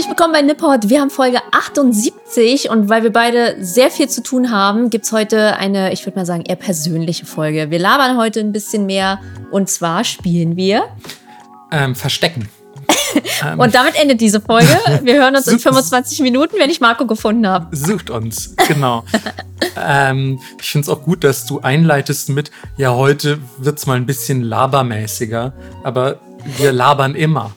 Herzlich willkommen bei Nipport. Wir haben Folge 78 und weil wir beide sehr viel zu tun haben, gibt es heute eine, ich würde mal sagen, eher persönliche Folge. Wir labern heute ein bisschen mehr und zwar spielen wir ähm, Verstecken. und damit endet diese Folge. Wir hören uns in 25 Minuten, wenn ich Marco gefunden habe. Sucht uns, genau. ähm, ich finde es auch gut, dass du einleitest mit, ja, heute wird es mal ein bisschen labermäßiger, aber wir labern immer.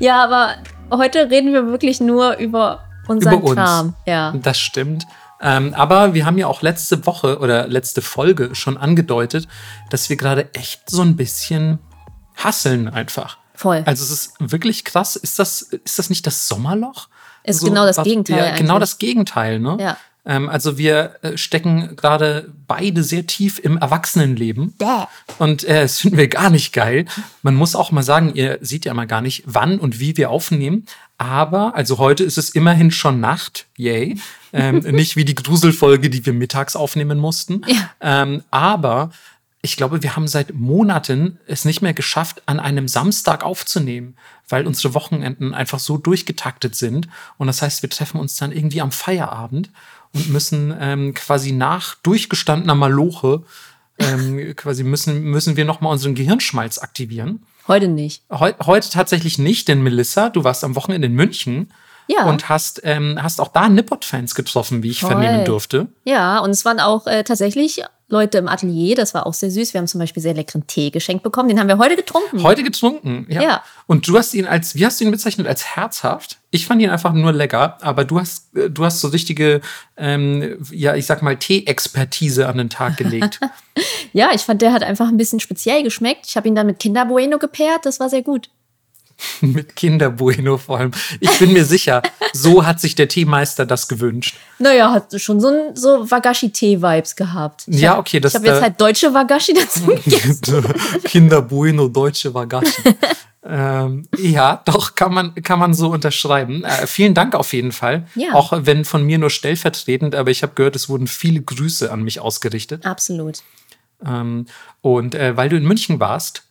Ja, aber heute reden wir wirklich nur über unseren Über uns. Kram. Ja. Das stimmt. Ähm, aber wir haben ja auch letzte Woche oder letzte Folge schon angedeutet, dass wir gerade echt so ein bisschen hasseln einfach. Voll. Also es ist wirklich krass. Ist das, ist das nicht das Sommerloch? Ist genau das was- Gegenteil Ja, genau das Gegenteil, ne? Ja. Ähm, also wir äh, stecken gerade beide sehr tief im Erwachsenenleben. Bäh. Und äh, das finden wir gar nicht geil. Man muss auch mal sagen, ihr seht ja mal gar nicht, wann und wie wir aufnehmen. Aber, also heute ist es immerhin schon Nacht, yay. Ähm, nicht wie die Gruselfolge, die wir mittags aufnehmen mussten. Ja. Ähm, aber ich glaube, wir haben seit Monaten es nicht mehr geschafft, an einem Samstag aufzunehmen, weil unsere Wochenenden einfach so durchgetaktet sind. Und das heißt, wir treffen uns dann irgendwie am Feierabend und müssen ähm, quasi nach durchgestandener Maloche ähm, quasi müssen, müssen wir nochmal unseren Gehirnschmalz aktivieren. Heute nicht. Heu heute tatsächlich nicht, denn Melissa, du warst am Wochenende in München Ja. und hast, ähm, hast auch da Nippot-Fans getroffen, wie ich Toll. vernehmen durfte. Ja, und es waren auch äh, tatsächlich Leute im Atelier, das war auch sehr süß. Wir haben zum Beispiel sehr leckeren Tee geschenkt bekommen. Den haben wir heute getrunken. Heute getrunken, ja. Ja. Und du hast ihn als, wie hast du ihn bezeichnet? Als herzhaft? Ich fand ihn einfach nur lecker, aber du hast, äh, du hast so richtige, ähm, ja, ich sag mal, Tee-Expertise an den Tag gelegt. Ja, ich fand, der hat einfach ein bisschen speziell geschmeckt. Ich habe ihn dann mit Kinder Bueno gepaart. Das war sehr gut. Mit Kinderbueno vor allem. Ich bin mir sicher, so hat sich der Teemeister das gewünscht. Naja, hat schon so, ein- so Wagashi-Tee-Vibes gehabt. Ich Ja, okay, das Ich habe jetzt da- halt deutsche Wagashi dazu gegessen. Kinderbueno, deutsche Wagashi. ähm, ja, doch, kann man, kann man so unterschreiben. Äh, vielen Dank auf jeden Fall. Ja. Auch wenn von mir nur stellvertretend, aber ich habe gehört, es wurden viele Grüße an mich ausgerichtet. Absolut. Ähm, und äh, weil du in München warst,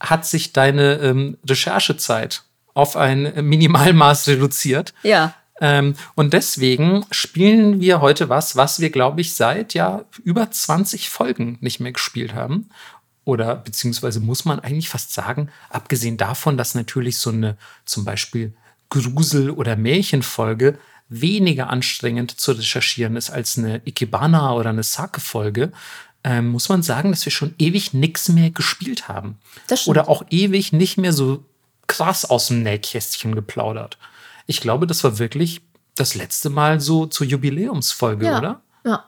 hat sich deine ähm, Recherchezeit auf ein Minimalmaß reduziert. Ja. Ähm, und deswegen spielen wir heute was, was wir, glaube ich, seit ja über 20 Folgen nicht mehr gespielt haben. Oder beziehungsweise muss man eigentlich fast sagen, abgesehen davon, dass natürlich so eine zum Beispiel Grusel- oder Märchenfolge weniger anstrengend zu recherchieren ist als eine Ikebana oder eine Sake-Folge, ähm, muss man sagen, dass wir schon ewig nichts mehr gespielt haben. Das. Oder auch ewig nicht mehr so krass aus dem Nähkästchen geplaudert. Ich glaube, das war wirklich das letzte Mal so zur Jubiläumsfolge, Ja. oder? Ja.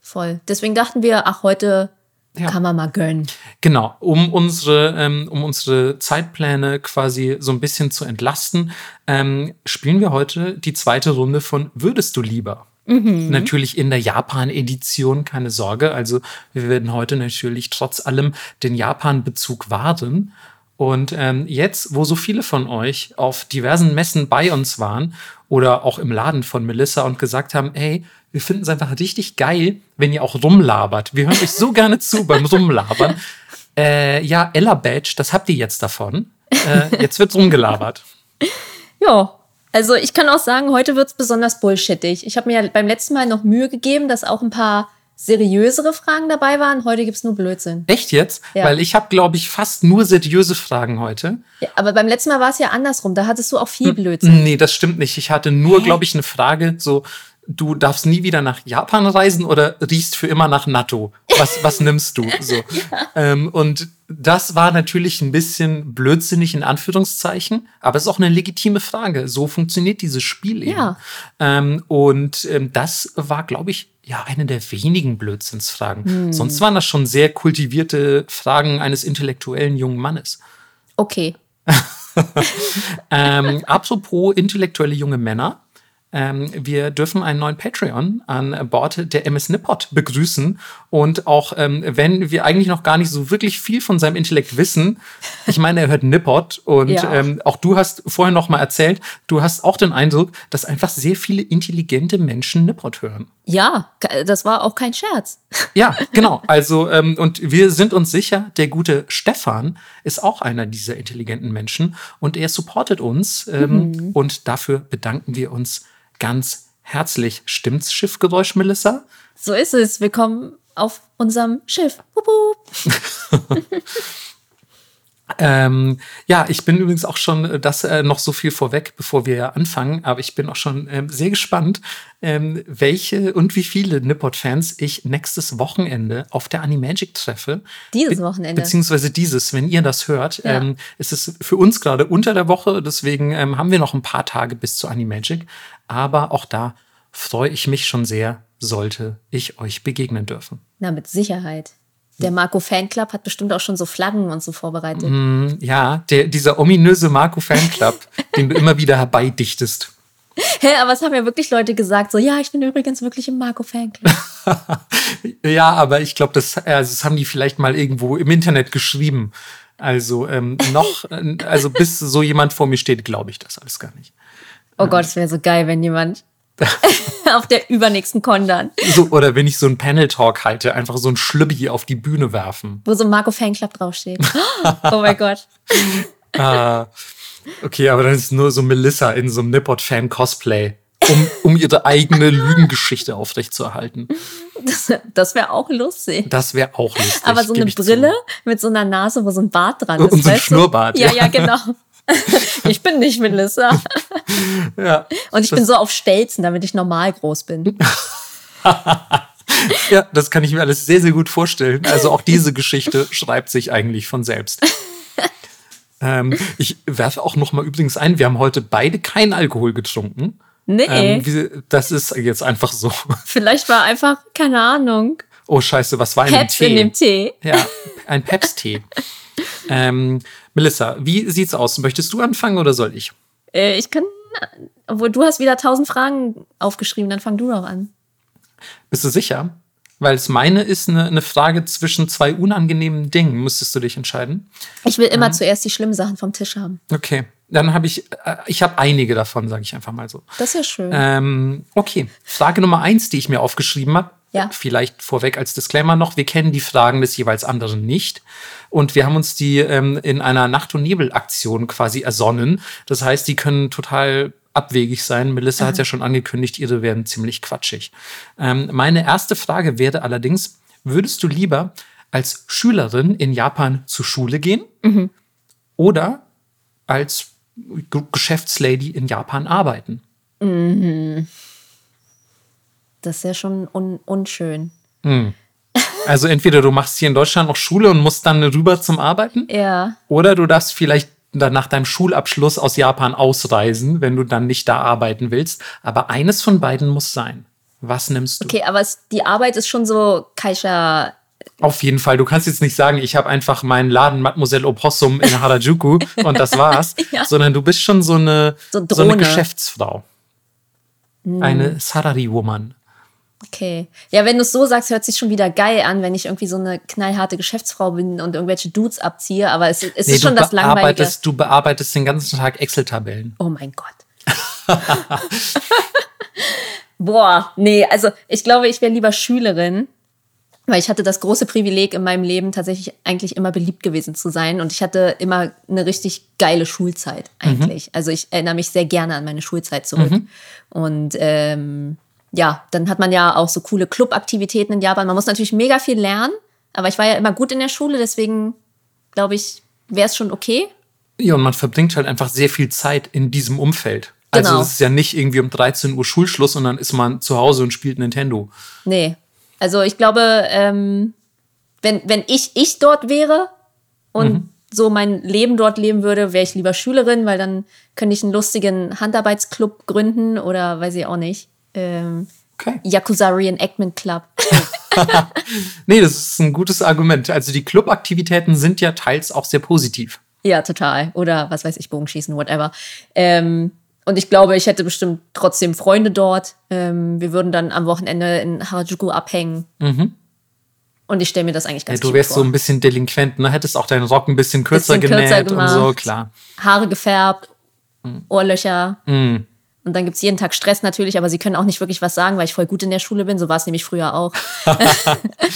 Voll. Deswegen dachten wir, ach, heute Ja. kann man mal gönnen. Genau, um unsere, ähm, um unsere Zeitpläne quasi so ein bisschen zu entlasten, ähm, spielen wir heute die zweite Runde von Würdest du lieber? Natürlich in der Japan-Edition, keine Sorge. Also wir werden heute natürlich trotz allem den Japan-Bezug wahren. Und ähm, jetzt, wo so viele von euch auf diversen Messen bei uns waren oder auch im Laden von Melissa und gesagt haben, ey, wir finden es einfach richtig geil, wenn ihr auch rumlabert. Wir hören euch so gerne zu beim Rumlabern. Äh, ja, Ella Badge, das habt ihr jetzt davon. Äh, jetzt wird's rumgelabert. Ja. Also ich kann auch sagen, heute wird es besonders bullshittig. Ich habe mir ja beim letzten Mal noch Mühe gegeben, dass auch ein paar seriösere Fragen dabei waren. Heute gibt es nur Blödsinn. Echt jetzt? Ja. Weil ich habe, glaube ich, fast nur seriöse Fragen heute. Ja, aber beim letzten Mal war es ja andersrum. Da hattest du auch viel Blödsinn. Nee, das stimmt nicht. Ich hatte nur, glaube ich, eine Frage, so, du darfst nie wieder nach Japan reisen oder riechst für immer nach Natto? Was, was nimmst du? So. ähm, und das war natürlich ein bisschen blödsinnig in Anführungszeichen, aber es ist auch eine legitime Frage. So funktioniert dieses Spiel eben. Ja. Ähm, und ähm, das war, glaube ich, ja, eine der wenigen Blödsinnsfragen. Hm. Sonst waren das schon sehr kultivierte Fragen eines intellektuellen jungen Mannes. Okay. Ähm, apropos intellektuelle junge Männer. Ähm, wir dürfen einen neuen Patreon an Bord der MS Nippot begrüßen. Und auch ähm, wenn wir eigentlich noch gar nicht so wirklich viel von seinem Intellekt wissen, ich meine, er hört Nippot und Ja. ähm, auch du hast vorher noch mal erzählt, du hast auch den Eindruck, dass einfach sehr viele intelligente Menschen Nippot hören. Ja, das war auch kein Scherz. Ja, genau. Also, ähm, und wir sind uns sicher, der gute Stefan ist auch einer dieser intelligenten Menschen und er supportet uns. Ähm, mhm. Und dafür bedanken wir uns ganz herzlich. Stimmt's, Schiffgeräusch, Melissa? So ist es. Willkommen auf unserem Schiff. Wup, wup. Ähm, ja, ich bin übrigens auch schon äh, das äh, noch so viel vorweg, bevor wir anfangen, aber ich bin auch schon ähm, sehr gespannt, ähm, welche und wie viele Nippot-Fans ich nächstes Wochenende auf der Animagic treffe. Dieses Wochenende. beziehungsweise dieses, wenn ihr das hört. Ja. Ähm, ist es für uns gerade unter der Woche, deswegen ähm, haben wir noch ein paar Tage bis zu Animagic. Aber auch da freue ich mich schon sehr, sollte ich euch begegnen dürfen. Na, mit Sicherheit. Der Marco Fanclub hat bestimmt auch schon so Flaggen und so vorbereitet. Mm, ja, der, dieser ominöse Marco Fanclub, den du immer wieder herbeidichtest. Hä, aber es haben ja wirklich Leute gesagt, so, ja, ich bin übrigens wirklich im Marco Fanclub. ja, aber ich glaube, das, also das haben die vielleicht mal irgendwo im Internet geschrieben. Also ähm, noch, also bis so jemand vor mir steht, glaube ich das alles gar nicht. Oh Gott, es wäre so geil, wenn jemand auf der übernächsten Con dann. So, oder wenn ich so einen Panel-Talk halte, einfach so ein Schlübbi auf die Bühne werfen. Wo so ein Marco Fanclub draufsteht. oh mein Gott. ah, okay, aber dann ist nur so Melissa in so einem Nippot-Fan-Cosplay, um, um ihre eigene Lügengeschichte aufrechtzuerhalten. Das, das wäre auch lustig. Das wäre auch lustig. Aber so eine Brille zu. mit so einer Nase, wo so ein Bart dran ist. Und so ein Schnurrbart. Ja, ja, genau. ich bin nicht Melissa. ja, Und ich bin so auf Stelzen, damit ich normal groß bin. ja, das kann ich mir alles sehr, sehr gut vorstellen. Also auch diese Geschichte schreibt sich eigentlich von selbst. Ähm, ich werfe auch noch mal übrigens ein, wir haben heute beide keinen Alkohol getrunken. Nee. Ähm, das ist jetzt einfach so. Vielleicht war einfach, keine Ahnung. Oh scheiße, was war in Peps dem Tee? in dem Tee. Ja, ein Peps-Tee. Ähm, Melissa, wie sieht's aus? Möchtest du anfangen oder soll ich? Äh, ich kann, obwohl du hast wieder tausend Fragen aufgeschrieben, dann fang du doch an. Bist du sicher? Weil es meine ist eine, eine Frage zwischen zwei unangenehmen Dingen. Müsstest du dich entscheiden? Ich will immer mhm. zuerst die schlimmen Sachen vom Tisch haben. Okay, dann habe ich, äh, ich habe einige davon, sage ich einfach mal so. Das ist ja schön. Ähm, okay, Frage Nummer eins, die ich mir aufgeschrieben habe. Ja. Vielleicht vorweg als Disclaimer noch, wir kennen die Fragen des jeweils anderen nicht. Und wir haben uns die ähm, in einer Nacht- und Nebel-Aktion quasi ersonnen. Das heißt, die können total abwegig sein. Melissa hat ja schon angekündigt, ihre werden ziemlich quatschig. Ähm, meine erste Frage wäre allerdings, würdest du lieber als Schülerin in Japan zur Schule gehen mhm. oder als G Geschäftslady in Japan arbeiten? Mhm. Das ist ja schon un unschön. Mhm. Also entweder du machst hier in Deutschland noch Schule und musst dann rüber zum Arbeiten. Ja. Oder du darfst vielleicht dann nach deinem Schulabschluss aus Japan ausreisen, wenn du dann nicht da arbeiten willst. Aber eines von beiden muss sein. Was nimmst du? Okay, aber es, die Arbeit ist schon so Kaisha. Auf jeden Fall. Du kannst jetzt nicht sagen, ich habe einfach meinen Laden Mademoiselle Opossum in Harajuku und das war's. ja. Sondern du bist schon so eine, so, so eine Geschäftsfrau. Hm. Eine Sarari-Woman. Okay. Ja, wenn du es so sagst, hört sich schon wieder geil an, wenn ich irgendwie so eine knallharte Geschäftsfrau bin und irgendwelche Dudes abziehe, aber es, es nee, ist schon das Langweilige. Du bearbeitest den ganzen Tag Excel-Tabellen. Oh mein Gott. Boah, nee, also ich glaube, ich wäre lieber Schülerin, weil ich hatte das große Privileg in meinem Leben tatsächlich eigentlich immer beliebt gewesen zu sein und ich hatte immer eine richtig geile Schulzeit eigentlich. Mhm. Also ich erinnere mich sehr gerne an meine Schulzeit zurück mhm. und ähm, ja, dann hat man ja auch so coole Clubaktivitäten in Japan. Man muss natürlich mega viel lernen, aber ich war ja immer gut in der Schule, deswegen glaube ich, wäre es schon okay. Ja, und man verbringt halt einfach sehr viel Zeit in diesem Umfeld. Also Genau. es ist ja nicht irgendwie um 13 Uhr Schulschluss und dann ist man zu Hause und spielt Nintendo. Nee. Also ich glaube, ähm, wenn, wenn ich ich dort wäre und Mhm. so mein Leben dort leben würde, wäre ich lieber Schülerin, weil dann könnte ich einen lustigen Handarbeitsclub gründen oder weiß ich auch nicht. Ähm, Okay. Yakuza Reenactment Club. Nee, das ist ein gutes Argument. Also die Clubaktivitäten sind ja teils auch sehr positiv. Ja, total. Oder was weiß ich, Bogenschießen, whatever. Ähm, und ich glaube, ich hätte bestimmt trotzdem Freunde dort. Ähm, wir würden dann am Wochenende in Harajuku abhängen. Mhm. Und ich stelle mir das eigentlich Ja, ganz du cute wärst so vor. ein bisschen delinquent, ne? Hättest auch deinen Rock ein bisschen kürzer Bisschen kürzer genäht und so, klar. Haare gefärbt, Ohrlöcher. Mhm. Und dann gibt's jeden Tag Stress natürlich, aber sie können auch nicht wirklich was sagen, weil ich voll gut in der Schule bin. So war es nämlich früher auch.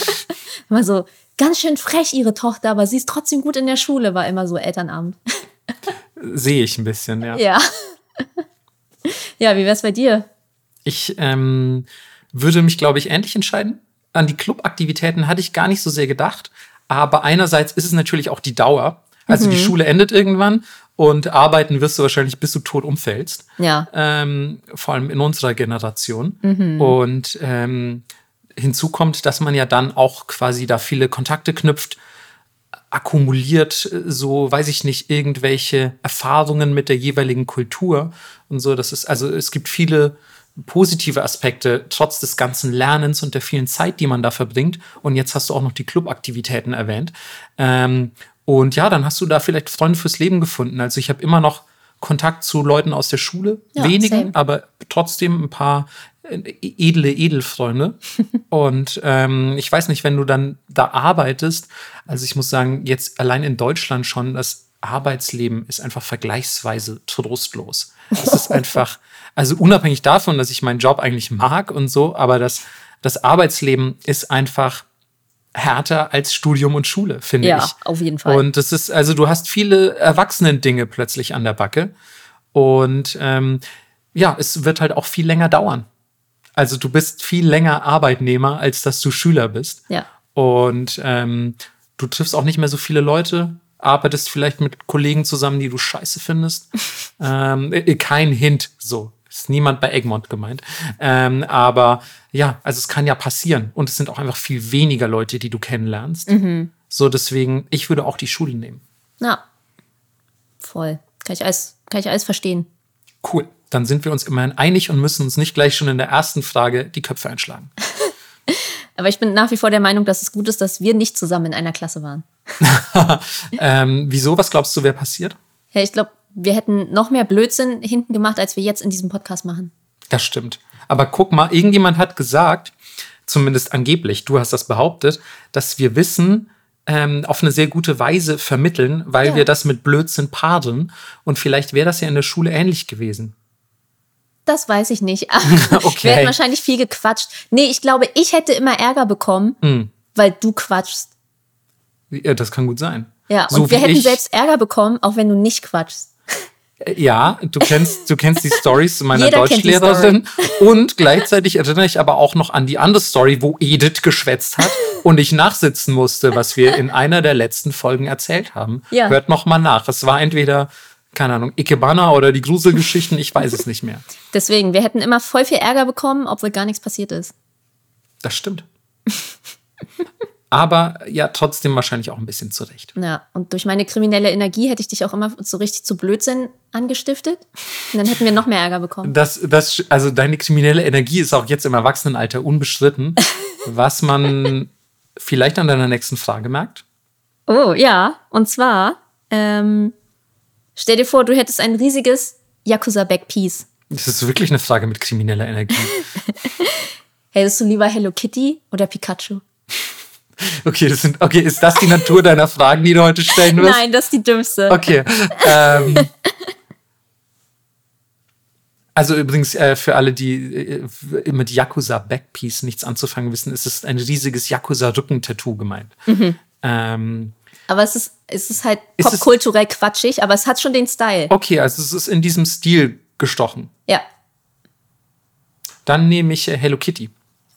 immer so, ganz schön frech, ihre Tochter, aber sie ist trotzdem gut in der Schule, war immer so Elternabend. Sehe ich ein bisschen, ja. Ja. ja, wie wär's bei dir? Ich ähm, würde mich, glaube ich, ähnlich entscheiden. An die Clubaktivitäten hatte ich gar nicht so sehr gedacht. Aber einerseits ist es natürlich auch die Dauer. Also die Schule endet irgendwann und arbeiten wirst du wahrscheinlich, bis du tot umfällst. Ja. Ähm, vor allem in unserer Generation. Und ähm, hinzu kommt, dass man ja dann auch quasi da viele Kontakte knüpft, akkumuliert, äh, so weiß ich nicht, irgendwelche Erfahrungen mit der jeweiligen Kultur und so. Das ist, also es gibt viele positive Aspekte, trotz des ganzen Lernens und der vielen Zeit, die man da verbringt. Und jetzt hast du auch noch die Clubaktivitäten erwähnt. Ähm, und ja, dann hast du da vielleicht Freunde fürs Leben gefunden. Also ich habe immer noch Kontakt zu Leuten aus der Schule, Ja, wenigen, same. aber trotzdem ein paar äh, edle Edelfreunde. und ähm, ich weiß nicht, wenn du dann da arbeitest, also ich muss sagen, jetzt allein in Deutschland schon, das Arbeitsleben ist einfach vergleichsweise trostlos. Es ist einfach, also unabhängig davon, dass ich meinen Job eigentlich mag und so, aber das, das Arbeitsleben ist einfach härter als Studium und Schule, finde Ja, ich. auf jeden Fall. Und das ist, also du hast viele Erwachsenen-Dinge plötzlich an der Backe. Und ähm, ja, es wird halt auch viel länger dauern. Also du bist viel länger Arbeitnehmer, als dass du Schüler bist. Ja. Und ähm, du triffst auch nicht mehr so viele Leute, arbeitest vielleicht mit Kollegen zusammen, die du scheiße findest. ähm, äh, kein Hint, so. Ist niemand bei Egmont gemeint. Ähm, aber ja, also es kann ja passieren. Und es sind auch einfach viel weniger Leute, die du kennenlernst. So, deswegen, ich würde auch die Schule nehmen. Ja. Voll. Kann ich alles, kann ich alles verstehen. Cool. Dann sind wir uns immerhin einig und müssen uns nicht gleich schon in der ersten Frage die Köpfe einschlagen. Aber ich bin nach wie vor der Meinung, dass es gut ist, dass wir nicht zusammen in einer Klasse waren. ähm, wieso? Was glaubst du, wäre passiert? Ja, ich glaube, wir hätten noch mehr Blödsinn hinten gemacht, als wir jetzt in diesem Podcast machen. Das stimmt. Aber guck mal, irgendjemand hat gesagt, zumindest angeblich, du hast das behauptet, dass wir Wissen ähm, auf eine sehr gute Weise vermitteln, weil Ja. wir das mit Blödsinn paaren. Und vielleicht wäre das ja in der Schule ähnlich gewesen. Das weiß ich nicht. Okay. Wir hätten wahrscheinlich viel gequatscht. Nee, ich glaube, ich hätte immer Ärger bekommen, Hm. weil du quatschst. Ja, das kann gut sein. Ja, So und wir hätten selbst Ärger bekommen, auch wenn du nicht quatschst. Ja, du kennst, du kennst die Stories meiner Jeder Deutschlehrerin. Und gleichzeitig erinnere ich aber auch noch an die andere Story, wo Edith geschwätzt hat und ich nachsitzen musste, was wir in einer der letzten Folgen erzählt haben. Ja. Hört noch mal nach. Es war entweder, keine Ahnung, Ikebana oder die Gruselgeschichten, ich weiß es nicht mehr. Deswegen, wir hätten immer voll viel Ärger bekommen, obwohl gar nichts passiert ist. Das stimmt. Aber ja, trotzdem wahrscheinlich auch ein bisschen zurecht. Ja, und durch meine kriminelle Energie hätte ich dich auch immer so richtig zu Blödsinn angestiftet. Und dann hätten wir noch mehr Ärger bekommen. Das, das, also deine kriminelle Energie ist auch jetzt im Erwachsenenalter unbestritten, was man vielleicht an deiner nächsten Frage merkt. Oh, ja. Und zwar, ähm, stell dir vor, du hättest ein riesiges Yakuza-Backpiece. Das ist wirklich eine Frage mit krimineller Energie. Hättest du lieber Hello Kitty oder Pikachu? Okay, das sind, okay, ist das die Natur deiner Fragen, die du heute stellen wirst? Nein, das ist die dümmste. Okay. Ähm, also übrigens, äh, für alle, die äh, mit Yakuza Backpiece nichts anzufangen wissen, ist es ein riesiges Yakuza-Rückentattoo gemeint. Ähm, Aber es ist, es ist halt Ist es- popkulturell quatschig, aber es hat schon den Style. okay, also es ist in diesem Stil gestochen. Ja. Dann nehme ich äh, Hello Kitty.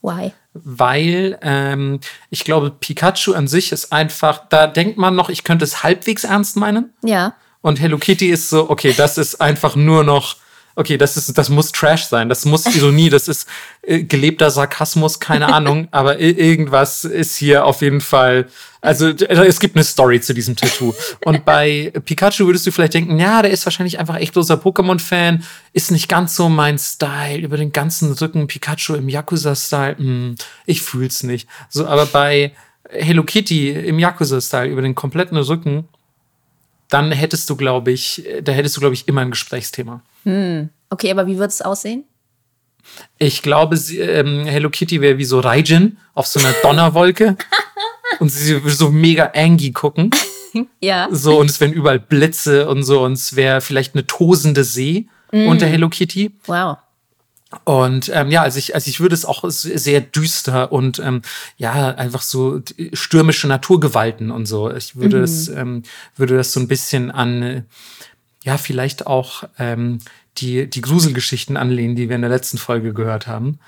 Why? weil ähm, ich glaube, Pikachu an sich ist einfach, da denkt man noch, ich könnte es halbwegs ernst meinen. Ja. Und Hello Kitty ist so, okay, das ist einfach nur noch, okay, das ist, das muss Trash sein, das muss Ironie, das ist äh, gelebter Sarkasmus, keine Ahnung, aber irgendwas ist hier auf jeden Fall, also d- es gibt eine Story zu diesem Tattoo. Und bei Pikachu würdest du vielleicht denken, ja, der ist wahrscheinlich einfach echt großer Pokémon-Fan, ist nicht ganz so mein Style, über den ganzen Rücken Pikachu im Yakuza-Style, hm, ich fühl's nicht. So, aber bei Hello Kitty im Yakuza-Style über den kompletten Rücken, dann hättest du, glaube ich, da hättest du, glaube ich, immer ein Gesprächsthema. Okay, aber wie wird es aussehen? Ich glaube, sie, ähm, Hello Kitty wäre wie so Raijin auf so einer Donnerwolke. und sie würde so mega angry gucken. Ja. So, und es wären überall Blitze und so, und es wäre vielleicht eine tosende See. unter Hello Kitty. Wow. Und ähm, ja, also ich, also ich würde es auch sehr düster und ähm, ja, einfach so stürmische Naturgewalten und so. Ich würde Mhm. es, ähm, würde das so ein bisschen an, äh, ja, vielleicht auch ähm, die, die Gruselgeschichten anlehnen, die wir in der letzten Folge gehört haben.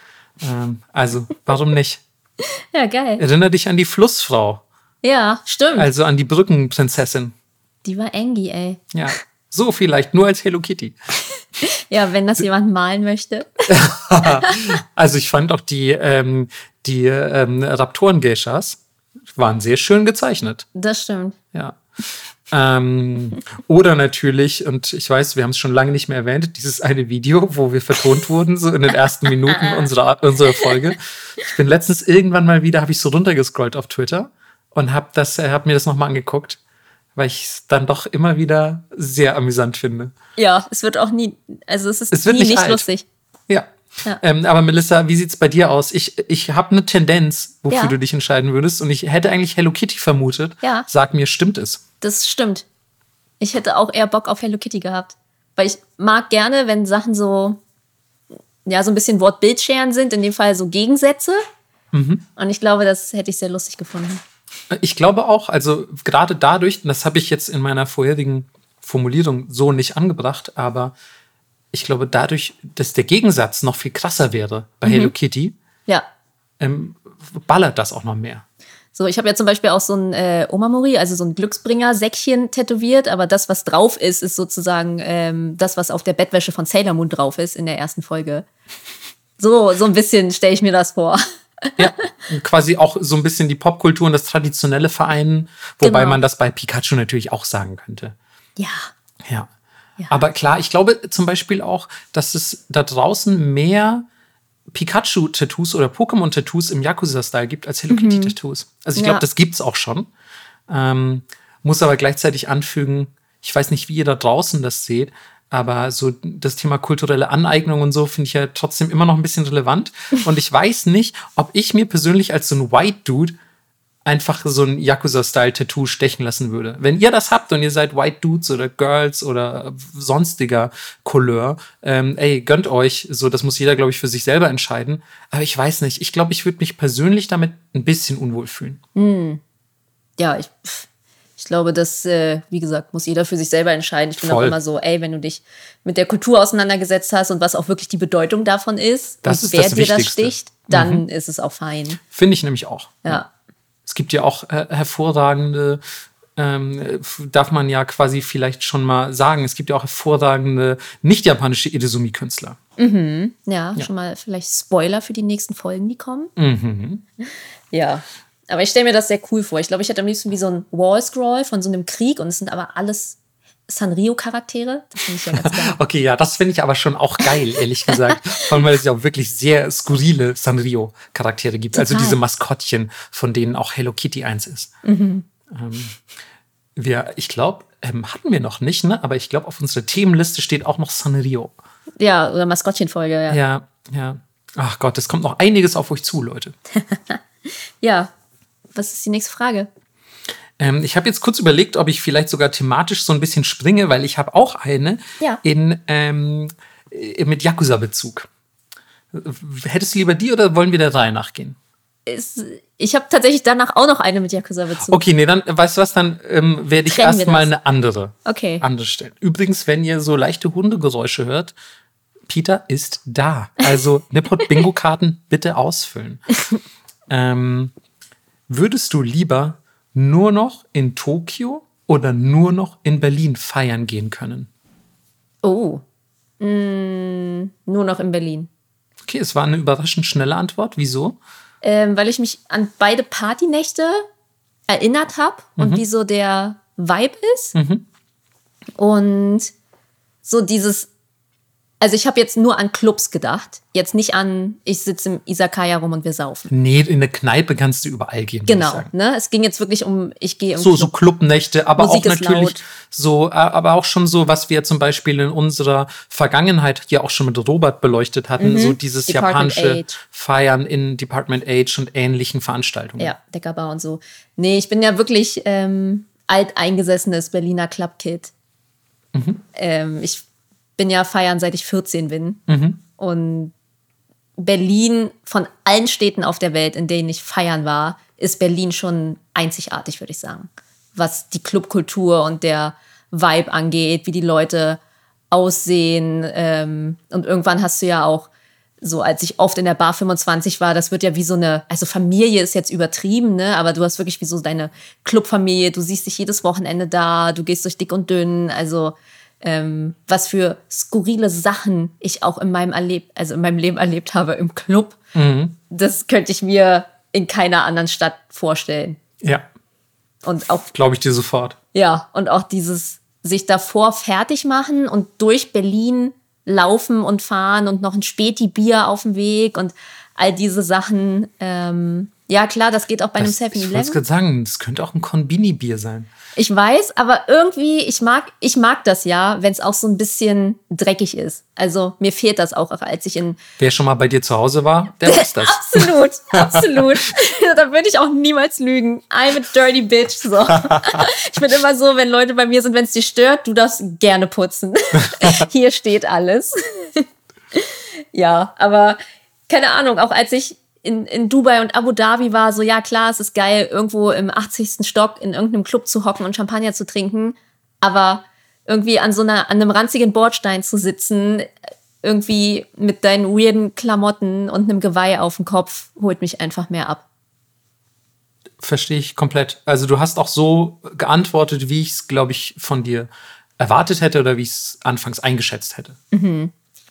Ähm, also, warum nicht? Ja, geil. Erinner dich an die Flussfrau, Ja, stimmt. also an die Brückenprinzessin. Die war Angie, ey. Ja, so vielleicht, nur als Hello Kitty. Ja, wenn das jemand malen möchte. Also ich fand auch die, ähm, die ähm, Raptoren-Geishas waren sehr schön gezeichnet. Das stimmt. Ja. Ähm, oder natürlich, und ich weiß, wir haben es schon lange nicht mehr erwähnt, dieses eine Video, wo wir vertont wurden, so in den ersten Minuten unserer, unserer Folge. Ich bin letztens irgendwann mal wieder, habe ich so runtergescrollt auf Twitter und habe das, äh, hab mir das nochmal angeguckt, weil ich es dann doch immer wieder sehr amüsant finde. Ja, es wird auch nie, also es ist Es nie nicht nicht lustig. Ja. Ja. Ähm, aber Melissa, wie sieht's bei dir aus? Ich, ich habe eine Tendenz, wofür Ja. du dich entscheiden würdest. Und ich hätte eigentlich Hello Kitty vermutet. Ja. Sag mir, stimmt es? Das stimmt. Ich hätte auch eher Bock auf Hello Kitty gehabt. Weil ich mag gerne, wenn Sachen so, ja, so ein bisschen Wortbildscheren sind, in dem Fall so Gegensätze. Mhm. Und ich glaube, das hätte ich sehr lustig gefunden. Ich glaube auch, also gerade dadurch, und das habe ich jetzt in meiner vorherigen Formulierung so nicht angebracht, aber ich glaube dadurch, dass der Gegensatz noch viel krasser wäre Mhm. bei Hello Kitty, Ja. ähm, ballert das auch noch mehr. So, ich habe ja zum Beispiel auch so ein äh, Omamori, also so ein Glücksbringer-Säckchen tätowiert, aber das, was drauf ist, ist sozusagen ähm, das, was auf der Bettwäsche von Sailor Moon drauf ist in der ersten Folge. So, so ein bisschen stelle ich mir das vor. Ja, quasi auch so ein bisschen die Popkultur und das traditionelle Vereinen, wobei Genau. man das bei Pikachu natürlich auch sagen könnte. Ja. Ja. Ja. Aber klar, ich glaube zum Beispiel auch, dass es da draußen mehr Pikachu-Tattoos oder Pokémon-Tattoos im Yakuza-Style gibt als Hello Kitty-Tattoos. Also ich glaube, Ja. das gibt's auch schon. Ähm, muss aber gleichzeitig anfügen, ich weiß nicht, wie ihr da draußen das seht, aber so das Thema kulturelle Aneignung und so finde ich ja trotzdem immer noch ein bisschen relevant. Und ich weiß nicht, ob ich mir persönlich als so ein White Dude einfach so ein Yakuza-Style-Tattoo stechen lassen würde. Wenn ihr das habt und ihr seid White Dudes oder Girls oder sonstiger Couleur, ähm, ey, gönnt euch. So, das muss jeder, glaube ich, für sich selber entscheiden. Aber ich weiß nicht. Ich glaube, ich würde mich persönlich damit ein bisschen unwohl fühlen. Ja, ich, ich glaube, das, äh, wie gesagt, muss jeder für sich selber entscheiden. Ich bin auch Voll. immer so, ey, wenn du dich mit der Kultur auseinandergesetzt hast und was auch wirklich die Bedeutung davon ist Das und ist wer das dir das Wichtigste. sticht, dann ist es auch fein. Finde ich nämlich auch. Ja. Es gibt ja auch äh, hervorragende, ähm, darf man ja quasi vielleicht schon mal sagen, es gibt ja auch hervorragende nicht-japanische Idesumi-Künstler. Ja, schon mal vielleicht Spoiler für die nächsten Folgen, die kommen. Mhm. Ja. Aber ich stelle mir das sehr cool vor. Ich glaube, ich hätte am liebsten wie so ein Wall-Scroll von so einem Krieg und es sind aber alles Sanrio-Charaktere. Das finde ich ja ganz geil. Okay, ja, das finde ich aber schon auch geil, ehrlich gesagt. Vor allem, weil es ja auch wirklich sehr skurrile Sanrio-Charaktere gibt. Also Total. diese Maskottchen, von denen auch Hello Kitty eins ist. Ähm, wir, ich glaube, ähm, hatten wir noch nicht, ne? Aber ich glaube, auf unserer Themenliste steht auch noch Sanrio. Ja, oder Maskottchenfolge, ja. ja. Ja, ja. Ach Gott, es kommt noch einiges auf euch zu, Leute. Ja. Was ist die nächste Frage? Ähm, ich habe jetzt kurz überlegt, ob ich vielleicht sogar thematisch so ein bisschen springe, weil ich habe auch eine Ja. in, ähm, äh, mit Yakuza-Bezug. Hättest du lieber die oder wollen wir der Reihe nachgehen? Ich habe tatsächlich danach auch noch eine mit Yakuza-Bezug. Okay, nee, dann weißt du was, dann ähm, werde ich erstmal eine andere, Okay. andere stellen. Übrigens, wenn ihr so leichte Hundegeräusche hört, Peter ist da. Also Nippot Bingo-Karten bitte ausfüllen. ähm, würdest du lieber nur noch in Tokio oder nur noch in Berlin feiern gehen können? Oh. Mm, nur noch in Berlin. Okay, es war eine überraschend schnelle Antwort. Wieso? Ähm, weil ich mich an beide Partynächte erinnert habe und Mhm. wie so der Vibe ist. Und so dieses, also ich habe jetzt nur an Clubs gedacht, jetzt nicht an, ich sitze im Isakaya rum und wir saufen. Nee, in eine Kneipe kannst du überall gehen. Genau, ne? Es ging jetzt wirklich um, ich gehe So, Club. so Clubnächte, aber Musik auch natürlich laut. so, äh, aber auch schon so, was wir zum Beispiel in unserer Vergangenheit hier auch schon mit Robert beleuchtet hatten, so dieses Mhm. Department japanische Age. Feiern in Department Age und ähnlichen Veranstaltungen. Ja, Deckerbar und so. Nee, ich bin ja wirklich ähm, alteingesessenes Berliner Clubkid. Mhm. Ähm, ich bin ja feiern, seit ich 14 bin. Und Berlin von allen Städten auf der Welt, in denen ich feiern war, ist Berlin schon einzigartig, würde ich sagen. Was die Clubkultur und der Vibe angeht, wie die Leute aussehen. Ähm, und irgendwann hast du ja auch, so als ich oft in der Bar 25 war, das wird ja wie so eine, also Familie ist jetzt übertrieben, ne? Aber du hast wirklich wie so deine Clubfamilie, du siehst dich jedes Wochenende da, du gehst durch dick und dünn, also ähm, was für skurrile Sachen ich auch in meinem, erleb also in meinem Leben erlebt habe im Club. Das könnte ich mir in keiner anderen Stadt vorstellen. Ja, Und auch, glaube ich dir sofort. ja, und auch dieses sich davor fertig machen und durch Berlin laufen und fahren und noch ein Späti-Bier auf dem Weg und all diese Sachen. Ähm, ja, klar, das geht auch bei einem Das, ich wollte 7-Eleven. gerade sagen, das könnte auch ein Konbini-Bier sein. Ich weiß, aber irgendwie, ich mag, ich mag das ja, wenn es auch so ein bisschen dreckig ist. Also mir fehlt das auch, als ich in. Wer schon mal bei dir zu Hause war, der weiß das. Absolut, absolut. da würde ich auch niemals lügen. I'm a dirty bitch. So. Ich bin immer so, wenn Leute bei mir sind, wenn es dich stört, du darfst gerne putzen. Hier steht alles. Ja, aber keine Ahnung, auch als ich in, in Dubai und Abu Dhabi war, so ja klar, es ist geil, irgendwo im 80. Stock in irgendeinem Club zu hocken und Champagner zu trinken, aber irgendwie an so einer, an einem ranzigen Bordstein zu sitzen, irgendwie mit deinen weirden Klamotten und einem Geweih auf dem Kopf, holt mich einfach mehr ab. Verstehe ich komplett. Also du hast auch so geantwortet, wie ich es, glaube ich, von dir erwartet hätte oder wie ich es anfangs eingeschätzt hätte.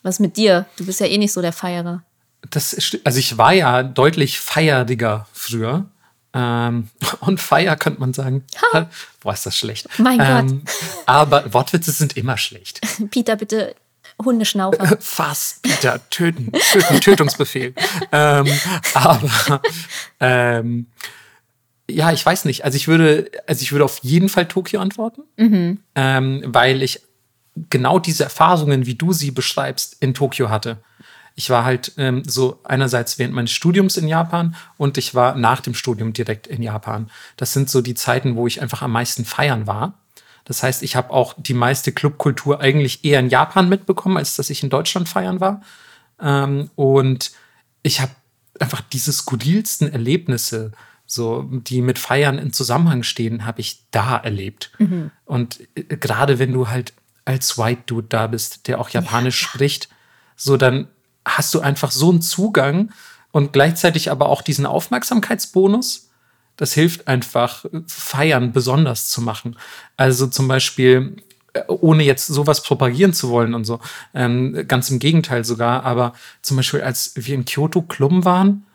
Was mit dir? Du bist ja eh nicht so der Feierer. Das also ich war ja deutlich feierdiger früher. Ähm, und Feier könnte man sagen. Boah, ist das schlecht. Mein ähm, Aber Wortwitze sind immer schlecht. Peter, bitte Hundeschnaufer. Fass, Peter, töten, töten, Tötungsbefehl. ähm, aber ähm, ja, ich weiß nicht. Also ich würde, also ich würde auf jeden Fall Tokio antworten, ähm, weil ich genau diese Erfahrungen, wie du sie beschreibst, in Tokio hatte. Ich war halt ähm, so einerseits während meines Studiums in Japan und ich war nach dem Studium direkt in Japan. Das sind so die Zeiten, wo ich einfach am meisten feiern war. Das heißt, ich habe auch die meiste Clubkultur eigentlich eher in Japan mitbekommen, als dass ich in Deutschland feiern war. Ähm, und ich habe einfach diese skurrilsten Erlebnisse, so die mit Feiern in Zusammenhang stehen, habe ich da erlebt. Und äh, gerade wenn du halt als White Dude da bist, der auch Japanisch spricht, so dann hast du einfach so einen Zugang und gleichzeitig aber auch diesen Aufmerksamkeitsbonus. Das hilft einfach, Feiern besonders zu machen. Also zum Beispiel, äh, ohne jetzt sowas propagieren zu wollen und so, ähm, ganz im Gegenteil sogar, aber zum Beispiel, als wir in Kyoto Klum waren,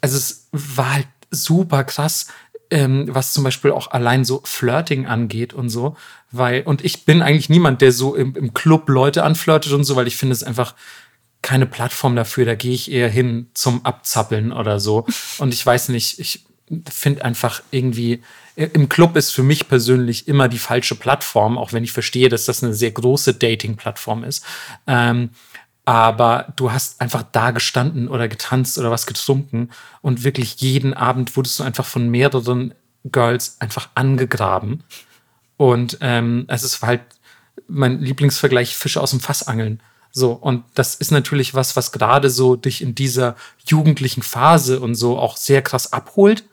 also es war halt super krass, ähm, was zum Beispiel auch allein so Flirting angeht und so, weil, und ich bin eigentlich niemand, der so im, im Club Leute anflirtet und so, weil ich finde es einfach keine Plattform dafür, da gehe ich eher hin zum Abzappeln oder so. Und ich weiß nicht, ich finde einfach irgendwie, im Club ist für mich persönlich immer die falsche Plattform, auch wenn ich verstehe, dass das eine sehr große Dating-Plattform ist. Ähm, aber du hast einfach da gestanden oder getanzt oder was getrunken und wirklich jeden Abend wurdest du einfach von mehreren Girls einfach angegraben. Und ähm, es ist halt mein Lieblingsvergleich Fische aus dem Fass angeln. So, und das ist natürlich was, was gerade so dich in dieser jugendlichen Phase und so auch sehr krass abholt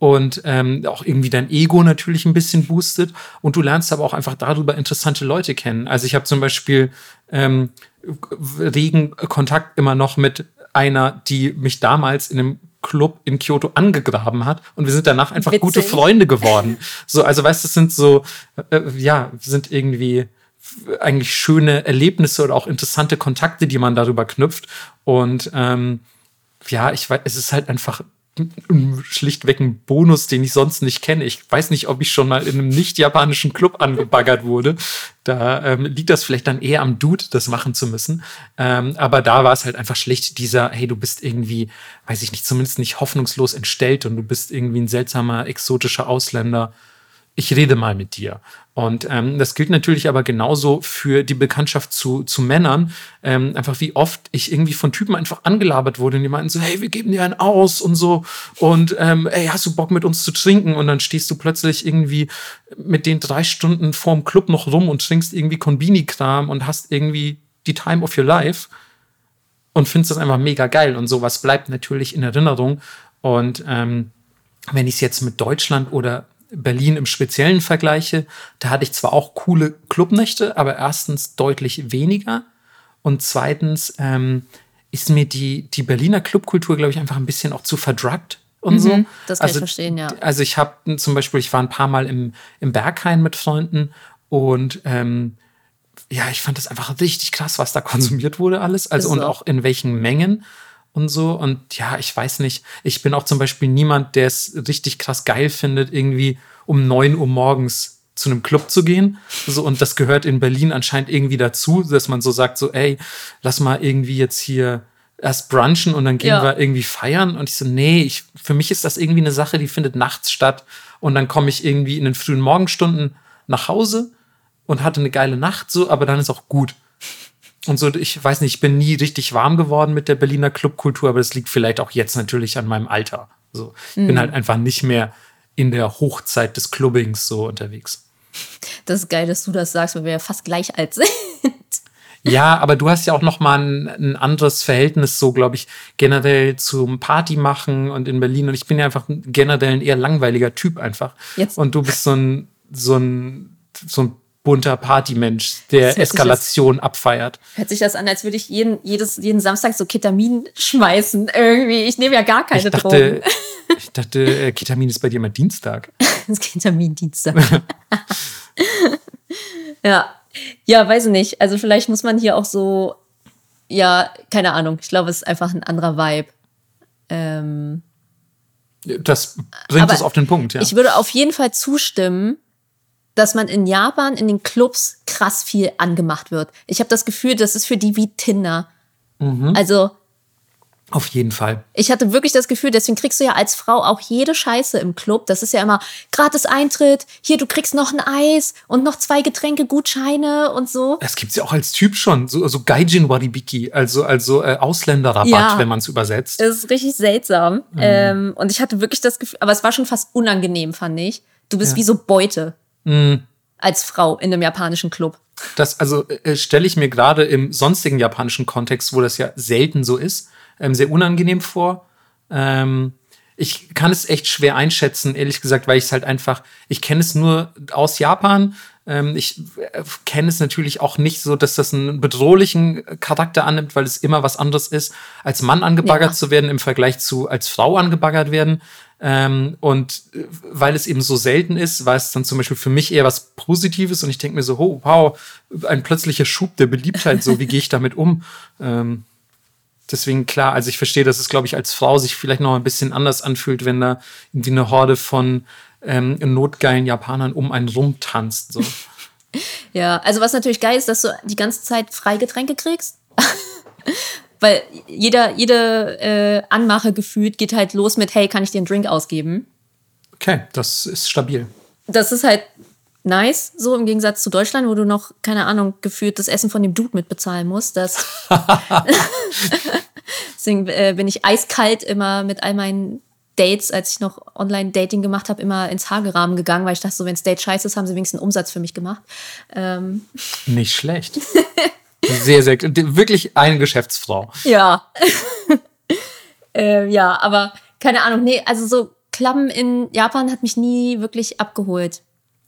und ähm, auch irgendwie dein Ego natürlich ein bisschen boostet. Und du lernst aber auch einfach darüber interessante Leute kennen. Also ich habe zum Beispiel ähm, regen Kontakt immer noch mit einer, die mich damals in einem Club in Kyoto angegraben hat und wir sind danach einfach Witzig. gute Freunde geworden. So, also weißt du, das sind so, äh, ja, sind irgendwie eigentlich schöne Erlebnisse oder auch interessante Kontakte, die man darüber knüpft. Und ähm, ja, ich weiß, es ist halt einfach schlichtweg ein Bonus, den ich sonst nicht kenne. Ich weiß nicht, ob ich schon mal in einem nicht-japanischen Club angebaggert wurde. Da ähm, liegt das vielleicht dann eher am Dude, das machen zu müssen. Ähm, aber da war es halt einfach schlicht dieser, hey, du bist irgendwie, weiß ich nicht, zumindest nicht hoffnungslos entstellt und du bist irgendwie ein seltsamer, exotischer Ausländer. Ich rede mal mit dir. Und ähm, das gilt natürlich aber genauso für die Bekanntschaft zu, zu Männern. Ähm, einfach wie oft ich irgendwie von Typen einfach angelabert wurde und die meinten so, hey, wir geben dir einen aus und so. Und ähm, ey, hast du Bock mit uns zu trinken? Und dann stehst du plötzlich irgendwie mit den drei Stunden vorm Club noch rum und trinkst irgendwie Konbini-Kram und hast irgendwie die Time of your life und findest das einfach mega geil. Und sowas bleibt natürlich in Erinnerung. Und ähm, wenn ich es jetzt mit Deutschland oder Berlin im Speziellen vergleiche, da hatte ich zwar auch coole Clubnächte, aber erstens deutlich weniger und zweitens ähm, ist mir die, die Berliner Clubkultur, glaube ich, einfach ein bisschen auch zu verdruggt und mhm, so. Das kann also, ich verstehen, ja. Also ich habe zum Beispiel, ich war ein paar Mal im, im Berghain mit Freunden und ähm, ja, ich fand das einfach richtig krass, was da konsumiert wurde alles. Also und auch in welchen Mengen und so. Und ja, ich weiß nicht. Ich bin auch zum Beispiel niemand, der es richtig krass geil findet, irgendwie um 9 Uhr morgens zu einem Club zu gehen. So, und das gehört in Berlin anscheinend irgendwie dazu, dass man so sagt, so, ey, lass mal irgendwie jetzt hier erst brunchen und dann gehen ja. wir irgendwie feiern. Und ich so, nee, ich, für mich ist das irgendwie eine Sache, die findet nachts statt. Und dann komme ich irgendwie in den frühen Morgenstunden nach Hause und hatte eine geile Nacht, so, aber dann ist auch gut. Und so, ich weiß nicht, ich bin nie richtig warm geworden mit der Berliner Clubkultur, aber das liegt vielleicht auch jetzt natürlich an meinem Alter. So, ich mhm. bin halt einfach nicht mehr in der Hochzeit des Clubbings so unterwegs. Das ist geil, dass du das sagst, weil wir ja fast gleich alt sind. Ja, aber du hast ja auch noch mal ein, ein anderes Verhältnis so, glaube ich, generell zum Party machen und in Berlin. Und ich bin ja einfach generell ein eher langweiliger Typ einfach. Jetzt. Und du bist so ein, so ein, so ein bunter Partymensch, der Eskalation das, abfeiert. Hört sich das an, als würde ich jeden, jedes, jeden Samstag so Ketamin schmeißen. Irgendwie. Ich nehme ja gar keine ich dachte, Drogen. Ich dachte, äh, Ketamin ist bei dir mal Dienstag. das ist Ketamin-Dienstag. ja. Ja, weiß ich nicht. Also vielleicht muss man hier auch so, ja, keine Ahnung. Ich glaube, es ist einfach ein anderer Vibe. Ähm, das bringt es auf den Punkt, ja. Ich würde auf jeden Fall zustimmen, dass man in Japan in den Clubs krass viel angemacht wird. Ich habe das Gefühl, das ist für die wie Tinder. Mhm. Also auf jeden Fall. Ich hatte wirklich das Gefühl, deswegen kriegst du ja als Frau auch jede Scheiße im Club. Das ist ja immer gratis Eintritt. Hier, du kriegst noch ein Eis und noch zwei Getränke, Gutscheine und so. Das gibt's ja auch als Typ schon. So also Gaijin Waribiki, also, also äh, Ausländerrabatt, ja, wenn man es übersetzt. Das ist richtig seltsam. Mhm. Ähm, und ich hatte wirklich das Gefühl, aber es war schon fast unangenehm, fand ich. Du bist ja. wie so Beute. Mhm. Als Frau in einem japanischen Club. Das also äh, stelle ich mir gerade im sonstigen japanischen Kontext, wo das ja selten so ist, ähm, sehr unangenehm vor. Ähm, ich kann es echt schwer einschätzen, ehrlich gesagt, weil ich es halt einfach, ich kenne es nur aus Japan. Ähm, ich äh, kenne es natürlich auch nicht so, dass das einen bedrohlichen Charakter annimmt, weil es immer was anderes ist, als Mann angebaggert ja. zu werden im Vergleich zu als Frau angebaggert werden. Ähm, und äh, weil es eben so selten ist, war es dann zum Beispiel für mich eher was Positives und ich denke mir so, oh, wow, ein plötzlicher Schub der Beliebtheit, so wie gehe ich damit um? Ähm, deswegen klar, also ich verstehe, dass es, glaube ich, als Frau sich vielleicht noch ein bisschen anders anfühlt, wenn da irgendwie eine Horde von ähm, notgeilen Japanern um einen rumtanzt. So. ja, also was natürlich geil ist, dass du die ganze Zeit Freigetränke kriegst. Weil jeder, jede äh, Anmache gefühlt geht halt los mit, hey, kann ich dir einen Drink ausgeben? Okay, das ist stabil. Das ist halt nice, so im Gegensatz zu Deutschland, wo du noch, keine Ahnung, gefühlt das Essen von dem Dude mitbezahlen musst. Das Deswegen äh, bin ich eiskalt immer mit all meinen Dates, als ich noch Online-Dating gemacht habe, immer ins Hagerahmen gegangen, weil ich dachte, so, wenn es Date scheiße ist, haben sie wenigstens einen Umsatz für mich gemacht. Ähm. Nicht schlecht. Sehr, sehr, wirklich eine Geschäftsfrau. Ja. äh, ja, aber keine Ahnung, nee, also so Klappen in Japan hat mich nie wirklich abgeholt.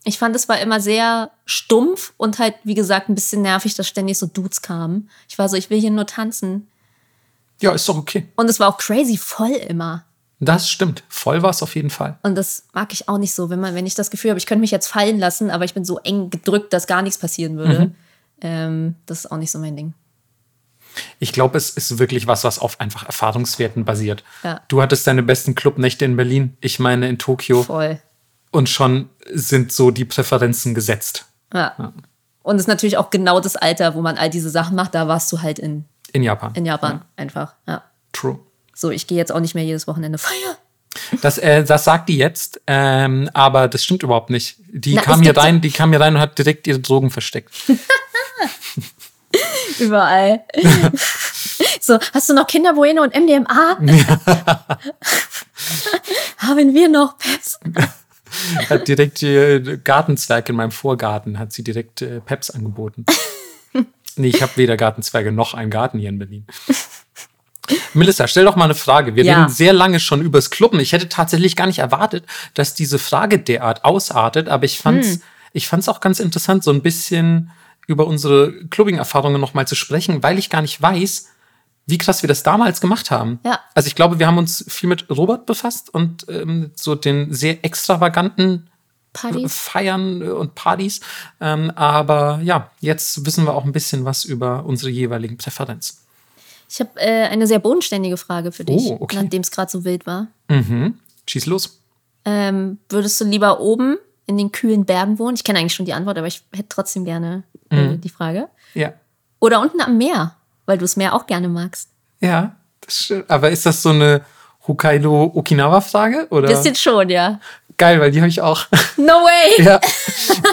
Ich fand, es war immer sehr stumpf und halt, wie gesagt, ein bisschen nervig, dass ständig so Dudes kamen. Ich war so, ich will hier nur tanzen. Ja, ist doch okay. Und es war auch crazy voll immer. Das stimmt. Voll war es auf jeden Fall. Und das mag ich auch nicht so, wenn man, wenn ich das Gefühl habe, ich könnte mich jetzt fallen lassen, aber ich bin so eng gedrückt, dass gar nichts passieren würde. Mhm. Ähm, das ist auch nicht so mein Ding. Ich glaube, es ist wirklich was, was auf einfach Erfahrungswerten basiert. Ja. Du hattest deine besten Clubnächte in Berlin, ich meine in Tokio. Voll. Und schon sind so die Präferenzen gesetzt. Ja. ja. Und es ist natürlich auch genau das Alter, wo man all diese Sachen macht. Da warst du halt in, in Japan. In Japan, ja. einfach. Ja. True. So, ich gehe jetzt auch nicht mehr jedes Wochenende feiern. Das, äh, das sagt die jetzt, ähm, aber das stimmt überhaupt nicht. Die Na, kam hier rein, die kam hier rein und hat direkt ihre Drogen versteckt. Überall. so, hast du noch Kinderbueno und MDMA? Haben wir noch Peps? Hat direkt äh, Gartenzwerg in meinem Vorgarten, hat sie direkt äh, Peps angeboten. nee, ich habe weder Gartenzwerge noch einen Garten hier in Berlin. Melissa, stell doch mal eine Frage. Wir Ja. reden sehr lange schon übers Clubben. Ich hätte tatsächlich gar nicht erwartet, dass diese Frage derart ausartet, aber ich fand's, Hm. ich fand's auch ganz interessant, so ein bisschen über unsere Clubbing-Erfahrungen nochmal zu sprechen, weil ich gar nicht weiß, wie krass wir das damals gemacht haben. Ja. Also ich glaube, wir haben uns viel mit Robert befasst und ähm, so den sehr extravaganten Partys? Feiern äh, und Partys. Ähm, aber ja, jetzt wissen wir auch ein bisschen was über unsere jeweiligen Präferenzen. Ich habe äh, eine sehr bodenständige Frage für dich, Oh, okay. nachdem es gerade so wild war. Mhm. Schieß los. Ähm, würdest du lieber oben in den kühlen Bergen wohnen? Ich kenne eigentlich schon die Antwort, aber ich hätte trotzdem gerne Mhm. die Frage. Ja. Oder unten am Meer, weil du das Meer auch gerne magst. Ja, das stimmt. Aber ist das so eine Hokkaido-Okinawa-Frage? Oder? Bisschen schon, ja. Geil, weil die habe ich auch. No way! ja.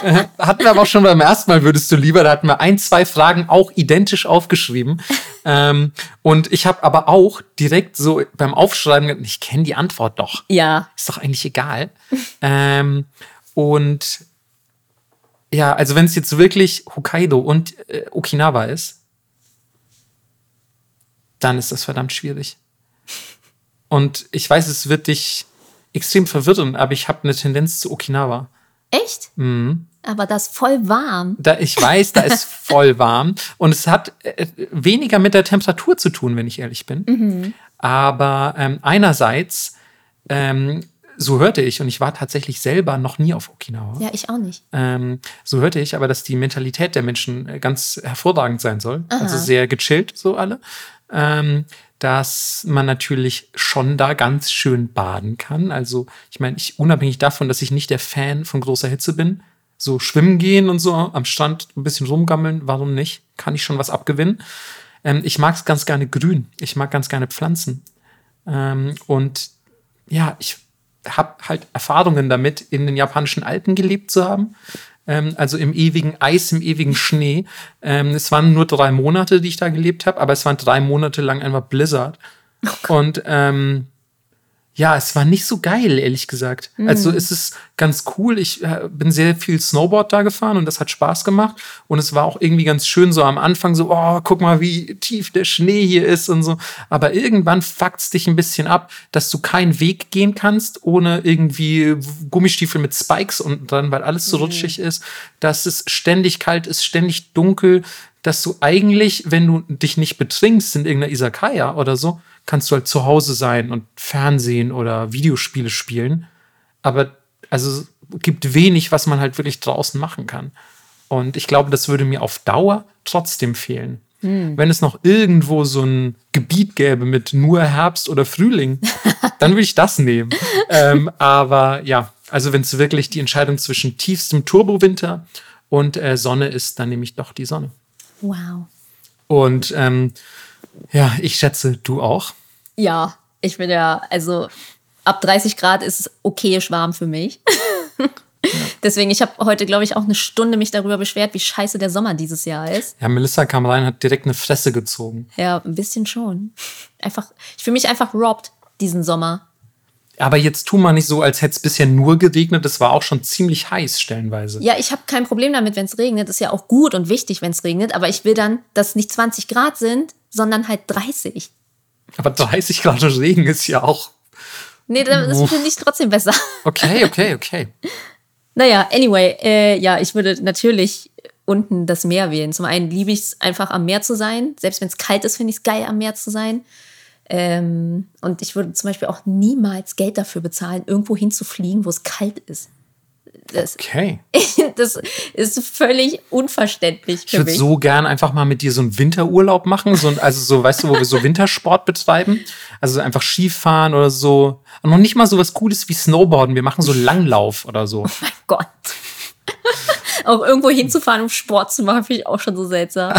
Äh, hatten wir aber auch schon beim ersten Mal, würdest du lieber, da hatten wir ein, zwei Fragen auch identisch aufgeschrieben. ähm, und ich habe aber auch direkt so beim Aufschreiben, ich kenne die Antwort doch. Ja, Ist doch eigentlich egal. ähm, und ja, also wenn es jetzt wirklich Hokkaido und äh, Okinawa ist, dann ist das verdammt schwierig. Und ich weiß, es wird dich extrem verwirren, aber ich habe eine Tendenz zu Okinawa. echt? Mhm. Aber das ist voll warm. Da ich weiß, da ist voll warm und es hat äh, weniger mit der Temperatur zu tun, wenn ich ehrlich bin. Aber ähm, einerseits, ähm, so hörte ich, und ich war tatsächlich selber noch nie auf Okinawa. Ja, ich auch nicht. Ähm, so hörte ich aber, dass die Mentalität der Menschen äh, ganz hervorragend sein soll. Also sehr gechillt, so alle. Ähm, dass man natürlich schon da ganz schön baden kann. Also, ich meine, ich unabhängig davon, dass ich nicht der Fan von großer Hitze bin, so schwimmen gehen und so am Strand ein bisschen rumgammeln, warum nicht? Kann ich schon was abgewinnen. Ähm, ich mag es ganz gerne grün. Ich mag ganz gerne Pflanzen. Ähm, und ja, ich habe halt Erfahrungen damit, in den japanischen Alpen gelebt zu haben. Ähm, also im ewigen Eis, im ewigen Schnee. Ähm, es waren nur drei Monate, die ich da gelebt habe, aber es waren drei Monate lang einfach Blizzard. Und ähm, ja, es war nicht so geil, ehrlich gesagt. Also es ist ganz cool. Ich äh, bin sehr viel Snowboard da gefahren und das hat Spaß gemacht. Und es war auch irgendwie ganz schön so am Anfang so, oh, guck mal, wie tief der Schnee hier ist und so. Aber irgendwann fuckt's dich ein bisschen ab, dass du keinen Weg gehen kannst, ohne irgendwie Gummistiefel mit Spikes unten dran, weil alles so rutschig ist. Dass es ständig kalt ist, ständig dunkel. Dass du eigentlich, wenn du dich nicht betrinkst in irgendeiner Isakaya oder so, kannst du halt zu Hause sein und Fernsehen oder Videospiele spielen. Aber also es gibt wenig, was man halt wirklich draußen machen kann. Und ich glaube, das würde mir auf Dauer trotzdem fehlen. Wenn es noch irgendwo so ein Gebiet gäbe mit nur Herbst oder Frühling, dann würde ich das nehmen. ähm, aber ja, also wenn es wirklich die Entscheidung zwischen tiefstem Turbowinter und äh, Sonne ist, dann nehme ich doch die Sonne. Wow. Und ähm, ja, ich schätze, du auch. Ja, ich bin ja, also ab 30 Grad ist es okayisch warm für mich. Deswegen, ich habe heute, glaube ich, auch eine Stunde mich darüber beschwert, wie scheiße der Sommer dieses Jahr ist. Ja, Melissa kam rein, hat direkt eine Fresse gezogen. Ja, ein bisschen schon. Einfach, ich fühle mich einfach robbed diesen Sommer. Aber jetzt tu mal nicht so, als hätte es bisher nur geregnet. Es war auch schon ziemlich heiß stellenweise. Ja, ich habe kein Problem damit, wenn es regnet. Ist ja auch gut und wichtig, wenn es regnet. Aber ich will dann, dass es nicht 20 Grad sind, sondern halt 30. Aber 30 Grad Regen ist ja auch. Nee, das finde ich trotzdem besser. Okay, okay, okay. Naja, anyway, äh, ja, ich würde natürlich unten das Meer wählen. Zum einen liebe ich es einfach am Meer zu sein. Selbst wenn es kalt ist, finde ich es geil, am Meer zu sein. Ähm, und ich würde zum Beispiel auch niemals Geld dafür bezahlen, irgendwo hinzufliegen, wo es kalt ist. Das, Okay. das ist völlig unverständlich Ich für würde mich. so gern einfach mal mit dir so einen Winterurlaub machen. So, ein- also so, weißt du, wo wir so Wintersport betreiben. Also einfach Skifahren oder so. Und noch nicht mal so was Cooles wie Snowboarden. Wir machen so Langlauf oder so. mein Gott. auch irgendwo hinzufahren, um Sport zu machen, finde ich auch schon so seltsam.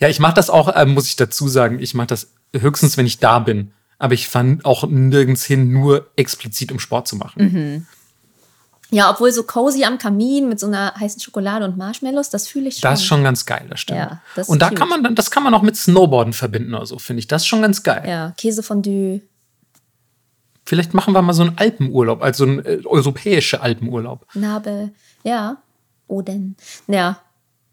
Ja, ich mache das auch, äh, muss ich dazu sagen, ich mache das höchstens, wenn ich da bin. aber ich fand auch nirgends hin, nur explizit um Sport zu machen. Mhm. Ja, obwohl so cozy am Kamin mit so einer heißen Schokolade und Marshmallows, das fühle ich schon. Das ist schon ganz geil, das stimmt. Ja, das und da cute. kann man dann, das kann man auch mit Snowboarden verbinden oder so, finde ich. Das ist schon ganz geil. Ja, Käsefondue. Vielleicht machen wir mal so einen Alpenurlaub, also einen äh, europäischen Alpenurlaub. Nabe, ja. Oden. Ja.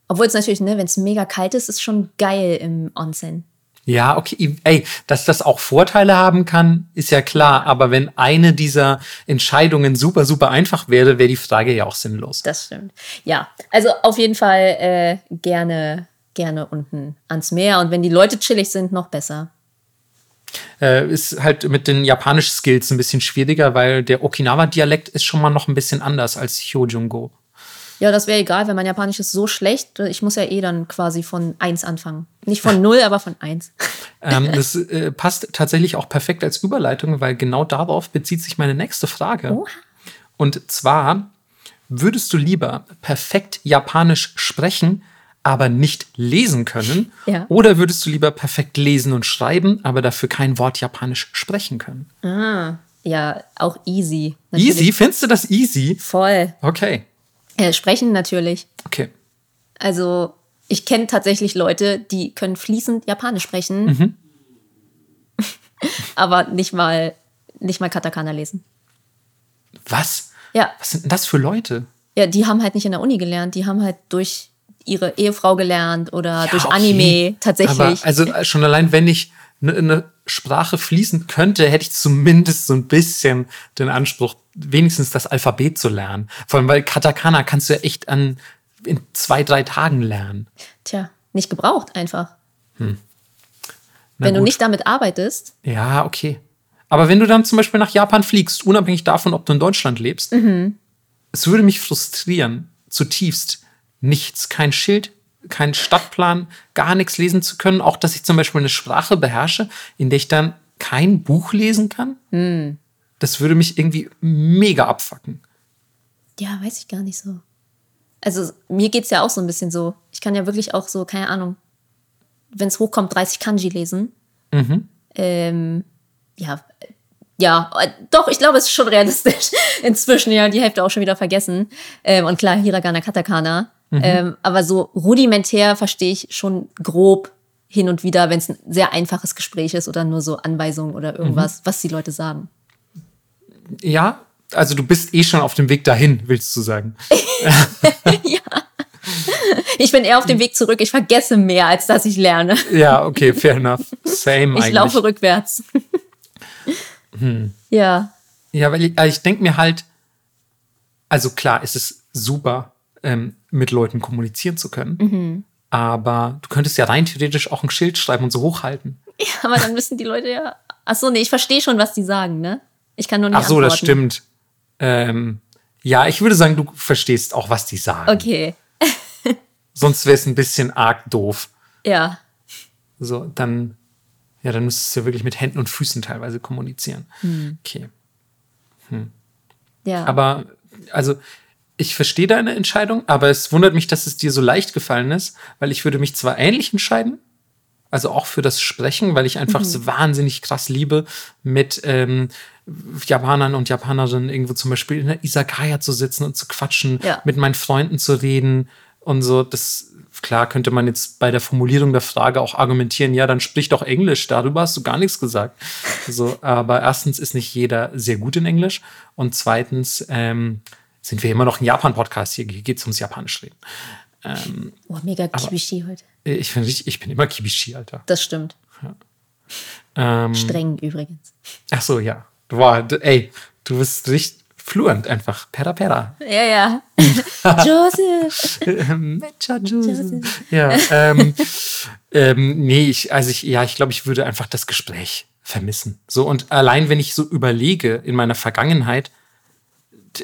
Obwohl es natürlich, ne, wenn es mega kalt ist, ist schon geil im Onsen. Ja, okay. Ey, dass das auch Vorteile haben kann, ist ja klar. Aber wenn eine dieser Entscheidungen super, super einfach wäre, wäre die Frage ja auch sinnlos. Das stimmt. Ja, also auf jeden Fall äh, gerne, gerne unten ans Meer. Und wenn die Leute chillig sind, noch besser. Äh, ist halt mit den japanischen Skills ein bisschen schwieriger, weil der Okinawa-Dialekt ist schon mal noch ein bisschen anders als Hyojungo. Ja, das wäre egal, wenn mein Japanisch ist so schlecht. Ich muss ja eh dann quasi von eins anfangen. Nicht von null, aber von eins. Ähm, das äh, passt tatsächlich auch perfekt als Überleitung, weil genau darauf bezieht sich meine nächste Frage. Oha. Und zwar, würdest du lieber perfekt Japanisch sprechen, aber nicht lesen können? Ja. Oder würdest du lieber perfekt lesen und schreiben, aber dafür kein Wort Japanisch sprechen können? Ah, ja, auch easy. Easy? Findest du das easy? Voll. Okay. Äh, sprechen natürlich. Okay. Also, ich kenne tatsächlich Leute, die können fließend Japanisch sprechen, aber nicht mal, nicht mal Katakana lesen. Was? Ja. Was sind denn das für Leute? Ja, die haben halt nicht in der Uni gelernt, die haben halt durch ihre Ehefrau gelernt oder durch okay. Anime tatsächlich. Aber also äh, schon allein, wenn ich eine ne Sprache fließen könnte, hätte ich zumindest so ein bisschen den Anspruch, wenigstens das Alphabet zu lernen. Vor allem, weil Katakana kannst du ja echt an in zwei, drei Tagen lernen. Tja, nicht gebraucht einfach. Na Wenn du gut. nicht damit arbeitest, Ja, okay. Aber wenn du dann zum Beispiel nach Japan fliegst, unabhängig davon, ob du in Deutschland lebst, es würde mich frustrieren, zutiefst, nichts, kein Schild, kein Stadtplan, gar nichts lesen zu können. Auch, dass ich zum Beispiel eine Sprache beherrsche, in der ich dann kein Buch lesen kann. Das würde mich irgendwie mega abfacken. ja, weiß ich gar nicht so. Also, mir geht es ja auch so ein bisschen so. Ich kann ja wirklich auch so, keine Ahnung, wenn es hochkommt, 30 Kanji lesen. Ähm, ja, ja, äh, doch, ich glaube, es ist schon realistisch. Inzwischen ja die Hälfte auch schon wieder vergessen. Ähm, und klar, Hiragana, Katakana. Ähm, aber so rudimentär verstehe ich schon grob hin und wieder, wenn es ein sehr einfaches Gespräch ist oder nur so Anweisungen oder irgendwas, was die Leute sagen. Ja, also du bist eh schon auf dem Weg dahin, willst du sagen. Ich bin eher auf dem Weg zurück. Ich vergesse mehr, als dass ich lerne. Ja, okay, fair enough. Same Ich eigentlich. laufe rückwärts. Ja. Ja, weil ich, also ich denke mir halt, also klar, es ist super, ähm, mit Leuten kommunizieren zu können. Aber du könntest ja rein theoretisch auch ein Schild schreiben und so hochhalten. Aber dann müssen die Leute ja. Ach so, nee, ich verstehe schon, was die sagen, ne? Ich kann nur nicht Ach so, das antworten. stimmt. Ähm, ja, ich würde sagen, du verstehst auch, was die sagen. Okay. Sonst wäre es ein bisschen arg doof. Ja. So, dann, ja, dann müsstest du ja wirklich mit Händen und Füßen teilweise kommunizieren. Okay. Ja. Aber, also, ich verstehe deine Entscheidung, aber es wundert mich, dass es dir so leicht gefallen ist, weil ich würde mich zwar ähnlich entscheiden, also auch für das Sprechen, weil ich einfach so wahnsinnig krass liebe, mit ähm, Japanern und Japanerinnen irgendwo zum Beispiel in der Isakaya zu sitzen und zu quatschen, Ja. mit meinen Freunden zu reden und so. Das, klar, könnte man jetzt bei der Formulierung der Frage auch argumentieren, ja, dann sprich doch Englisch, darüber hast du gar nichts gesagt. So, aber erstens ist nicht jeder sehr gut in Englisch und zweitens ähm, sind wir immer noch ein Japan-Podcast. Hier geht es ums Japanisch reden. oh, mega Kibishi heute. Ich, ich, ich bin immer Kibishi, Alter. Das stimmt. Ähm, Streng übrigens. ach so, ja. Boah, du, ey, du bist richtig fluent einfach. Pera pera. Ja, ja. Joseph. Mecha Ja, ähm, ähm, nee, ich, also ich, ja, ich glaube, ich würde einfach das Gespräch vermissen. So, und allein wenn ich so überlege in meiner Vergangenheit,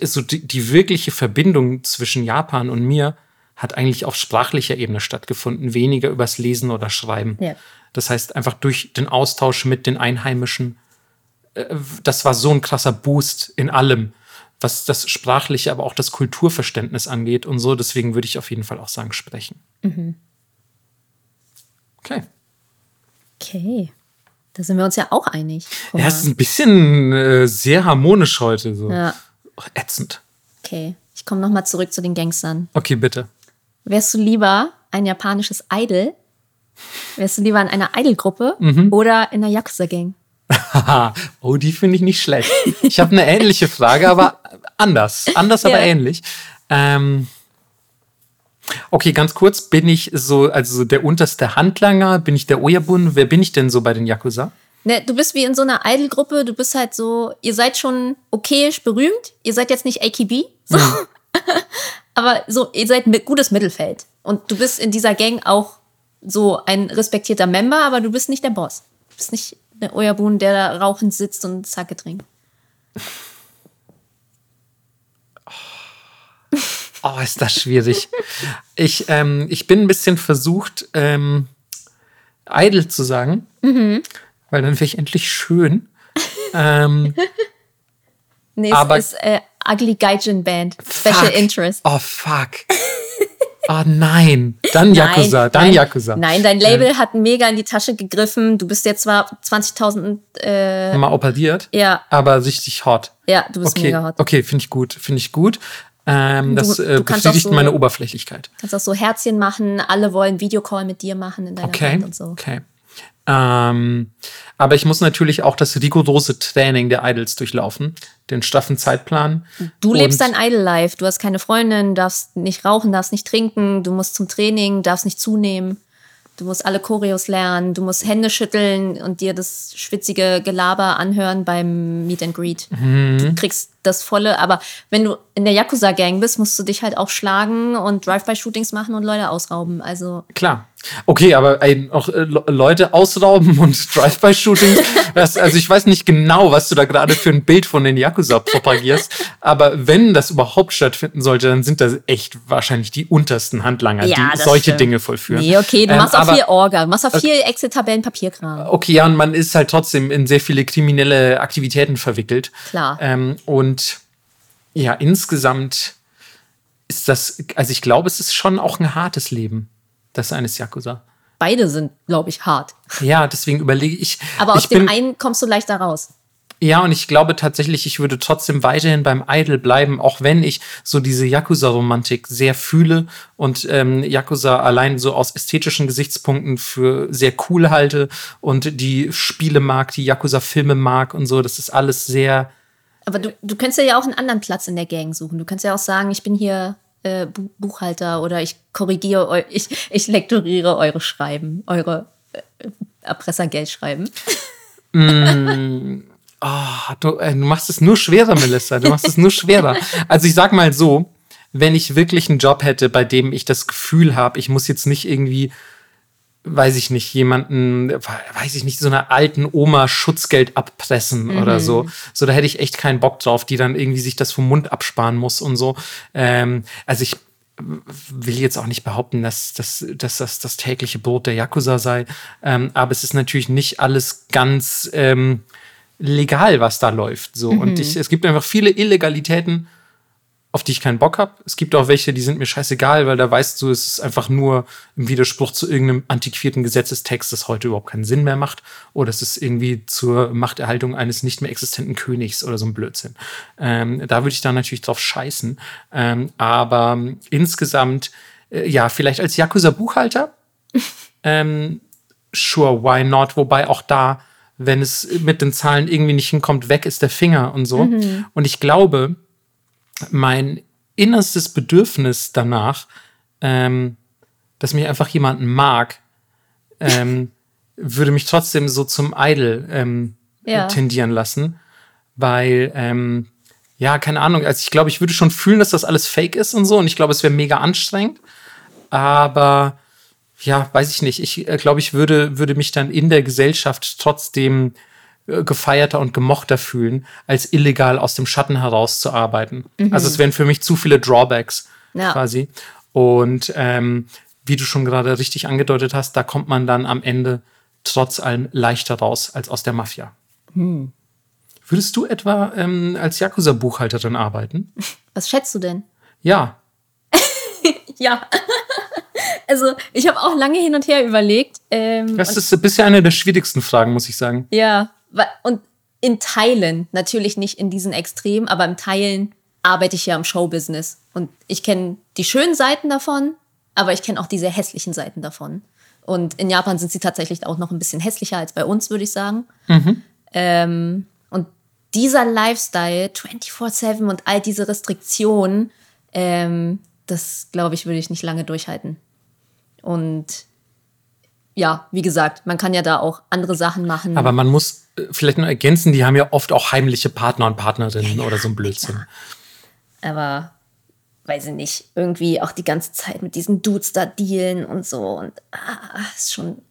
so die, die wirkliche Verbindung zwischen Japan und mir hat eigentlich auf sprachlicher Ebene stattgefunden, weniger übers Lesen oder Schreiben. Ja. Das heißt, einfach durch den Austausch mit den Einheimischen, das war so ein krasser Boost in allem, was das sprachliche, aber auch das Kulturverständnis angeht und so. Deswegen würde ich auf jeden Fall auch sagen, sprechen. Okay. Okay. Da sind wir uns ja auch einig. Ja, es ist ein bisschen äh, sehr harmonisch heute. So. ja. Ach, ätzend. Okay, ich komme nochmal zurück zu den Gangstern. Okay, bitte. Wärst du lieber ein japanisches Idol? Wärst du lieber in einer Idol-Gruppe Mhm. oder in einer Yakuza-Gang? Oh, die finde ich nicht schlecht. Ich habe eine ähnliche Frage, aber anders. Anders, aber Ja. ähnlich. Ähm, okay, ganz kurz. Bin ich so, also so der unterste Handlanger? Bin ich der Oyabun? Wer bin ich denn so bei den Yakuza? Ne, du bist wie in so einer Idol-Gruppe, du bist halt so, ihr seid schon okayisch berühmt, ihr seid jetzt nicht AKB, so. Mhm. aber so, ihr seid ein gutes Mittelfeld. Und du bist in dieser Gang auch so ein respektierter Member, aber du bist nicht der Boss. Du bist nicht Oyabun, der da rauchend sitzt und Sake trinkt. Oh, ist das schwierig. Ich, ähm, ich bin ein bisschen versucht, ähm, idle zu sagen, weil dann wäre ich endlich schön. ähm, Nee, Aber- es ist äh, Ugly Gaijin Band. Special fuck. Interest. Oh, fuck. Oh nein. Dann Yakuza, dann nein, Yakuza. Nein, dein Label hat mega in die Tasche gegriffen. Du bist jetzt zwar 20.000, äh, Mal operiert, ja, aber richtig hot. ja, du bist Okay, mega hot. okay, finde ich gut, finde ich gut. Ähm, Du- das äh, auch so- meine Oberflächlichkeit. Kannst auch so Herzchen machen. Alle wollen Videocall mit dir machen in deiner Okay, Band und so. okay. Ähm, aber ich muss natürlich auch das rigorose Training der Idols durchlaufen, den straffen Zeitplan. Du lebst dein Idol-Life. Du hast keine Freundin, darfst nicht rauchen, darfst nicht trinken, du musst zum Training, darfst nicht zunehmen. Du musst alle Choreos lernen, du musst Hände schütteln und dir das schwitzige Gelaber anhören beim Meet and Greet. Mhm. Du kriegst das volle, aber wenn du in der Yakuza-Gang bist, musst du dich halt auch schlagen und Drive-by-Shootings machen und Leute ausrauben. Also Klar. Okay, aber ey, auch äh, Le- Leute ausrauben und Drive-by-Shootings. das- also ich weiß nicht genau, was du da gerade für ein Bild von den Yakuza propagierst. Aber wenn das überhaupt stattfinden sollte, dann sind das echt wahrscheinlich die untersten Handlanger, Ja, die solche stimmt. Dinge vollführen. Nee, okay, du Ähm, machst auch viel Orga, du machst auch viel Excel-Tabellen, Papierkram. Okay, ja, und man ist halt trotzdem in sehr viele kriminelle Aktivitäten verwickelt. Klar. Ähm, und ja, insgesamt ist das, also ich glaube, es ist schon auch ein hartes Leben, das eines Yakuza. Beide sind, glaube ich, hart. Ja, deswegen überlege ich. Aber aus ich dem bin, einen kommst du leichter raus. Ja, und ich glaube tatsächlich, ich würde trotzdem weiterhin beim Idol bleiben, auch wenn ich so diese Yakuza-Romantik sehr fühle und ähm, Yakuza allein so aus ästhetischen Gesichtspunkten für sehr cool halte und die Spiele mag, die Yakuza-Filme mag und so. Das ist alles sehr. Aber du, du könntest ja auch einen anderen Platz in der Gang suchen. Du könntest ja auch sagen, ich bin hier äh, Bu- Buchhalter oder ich korrigiere, eu ich, ich lektoriere eure Schreiben, eure äh, Erpressergeldschreiben. Ah, du, äh, du machst es nur schwerer, Melissa. Du machst es nur schwerer. Also ich sag mal so, wenn ich wirklich einen Job hätte, bei dem ich das Gefühl habe, ich muss jetzt nicht irgendwie, weiß ich nicht, jemanden, weiß ich nicht, so einer alten Oma Schutzgeld abpressen oder so. So, da hätte ich echt keinen Bock drauf, die dann irgendwie sich das vom Mund absparen muss und so. Ähm, also ich will jetzt auch nicht behaupten, dass, dass, dass das das tägliche Brot der Yakuza sei. Ähm, aber es ist natürlich nicht alles ganz ähm, legal, was da läuft. So. Und ich, es gibt einfach viele Illegalitäten, auf die ich keinen Bock habe. Es gibt auch welche, die sind mir scheißegal, weil da weißt du, es ist einfach nur im Widerspruch zu irgendeinem antiquierten Gesetzestext, das heute überhaupt keinen Sinn mehr macht. Oder es ist irgendwie zur Machterhaltung eines nicht mehr existenten Königs oder so ein Blödsinn. Ähm, da würde ich dann natürlich drauf scheißen. Ähm, aber insgesamt, äh, ja, vielleicht als Yakuza-Buchhalter ähm, sure, why not? Wobei auch da, wenn es mit den Zahlen irgendwie nicht hinkommt, weg ist der Finger und so. Und ich glaube, mein innerstes Bedürfnis danach, ähm, dass mich einfach jemanden mag, ähm, würde mich trotzdem so zum Idol ähm, Ja. tendieren lassen. Weil, ähm, ja, keine Ahnung, also ich glaube, ich würde schon fühlen, dass das alles fake ist und so. Und ich glaube, es wäre mega anstrengend. Aber ja, weiß ich nicht. Ich äh, glaube, ich würde, würde mich dann in der Gesellschaft trotzdem gefeierter und gemochter fühlen, als illegal aus dem Schatten herauszuarbeiten. Also es wären für mich zu viele Drawbacks Ja. quasi. Und ähm, wie du schon gerade richtig angedeutet hast, da kommt man dann am Ende trotz allem leichter raus als aus der Mafia. Würdest du etwa ähm, als Yakuza-Buchhalterin arbeiten? Was schätzt du denn? Ja. Ja. Also, ich habe auch lange hin und her überlegt. Ähm, das ist bisher eine der schwierigsten Fragen, muss ich sagen. Ja, und in Teilen, natürlich nicht in diesen Extremen, aber im Teilen arbeite ich ja im Showbusiness. Und ich kenne die schönen Seiten davon, aber ich kenne auch die sehr hässlichen Seiten davon. Und in Japan sind sie tatsächlich auch noch ein bisschen hässlicher als bei uns, würde ich sagen. Mhm. Ähm, und dieser Lifestyle, 24-7 und all diese Restriktionen, ähm, das glaube ich, würde ich nicht lange durchhalten. Und ja, wie gesagt, man kann ja da auch andere Sachen machen. Aber man muss äh, vielleicht noch ergänzen, die haben ja oft auch heimliche Partner und Partnerinnen ja, oder so ein Blödsinn. Ja. Aber weiß ich nicht, irgendwie auch die ganze Zeit mit diesen Dudes da dealen und so. Und ah, ist schon,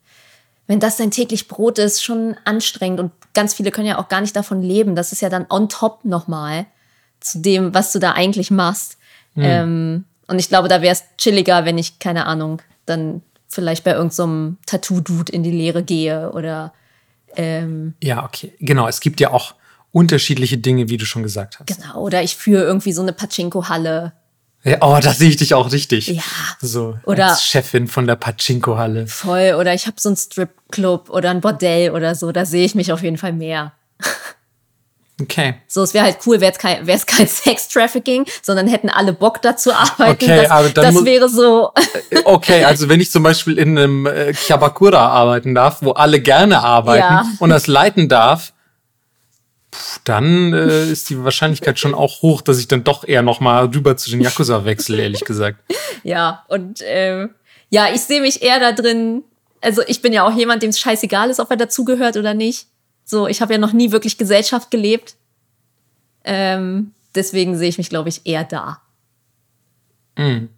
wenn das dein täglich Brot ist, schon anstrengend. Und ganz viele können ja auch gar nicht davon leben. Das ist ja dann on top nochmal zu dem, was du da eigentlich machst. Mhm. Ähm, und ich glaube, da wäre es chilliger, wenn ich, keine Ahnung, dann vielleicht bei irgendeinem so Tattoo-Dude in die Lehre gehe oder. Ähm, ja, okay. Genau, es gibt ja auch unterschiedliche Dinge, wie du schon gesagt hast. Genau, oder ich führe irgendwie so eine Pachinko-Halle. Ja, oh, da sehe ich dich auch richtig. Ja. So oder als Chefin von der Pachinko-Halle. Voll, oder ich habe so einen Strip-Club oder ein Bordell oder so, da sehe ich mich auf jeden Fall mehr. Okay. So, es wäre halt cool, wäre es kein, kein Sex-Trafficking, sondern hätten alle Bock dazu arbeiten. Okay, das, aber dann das wäre so. Äh, okay, also wenn ich zum Beispiel in einem äh, Kyabakura arbeiten darf, wo alle gerne arbeiten ja. und das leiten darf, dann äh, ist die Wahrscheinlichkeit schon auch hoch, dass ich dann doch eher noch mal rüber zu den Yakuza wechsle, ehrlich gesagt. Ja, und äh, ja, ich sehe mich eher da drin. Also ich bin ja auch jemand, dem es scheißegal ist, ob er dazugehört oder nicht. So, ich habe ja noch nie wirklich Gesellschaft gelebt. Ähm, deswegen sehe ich mich, glaube ich, eher da. Mhm.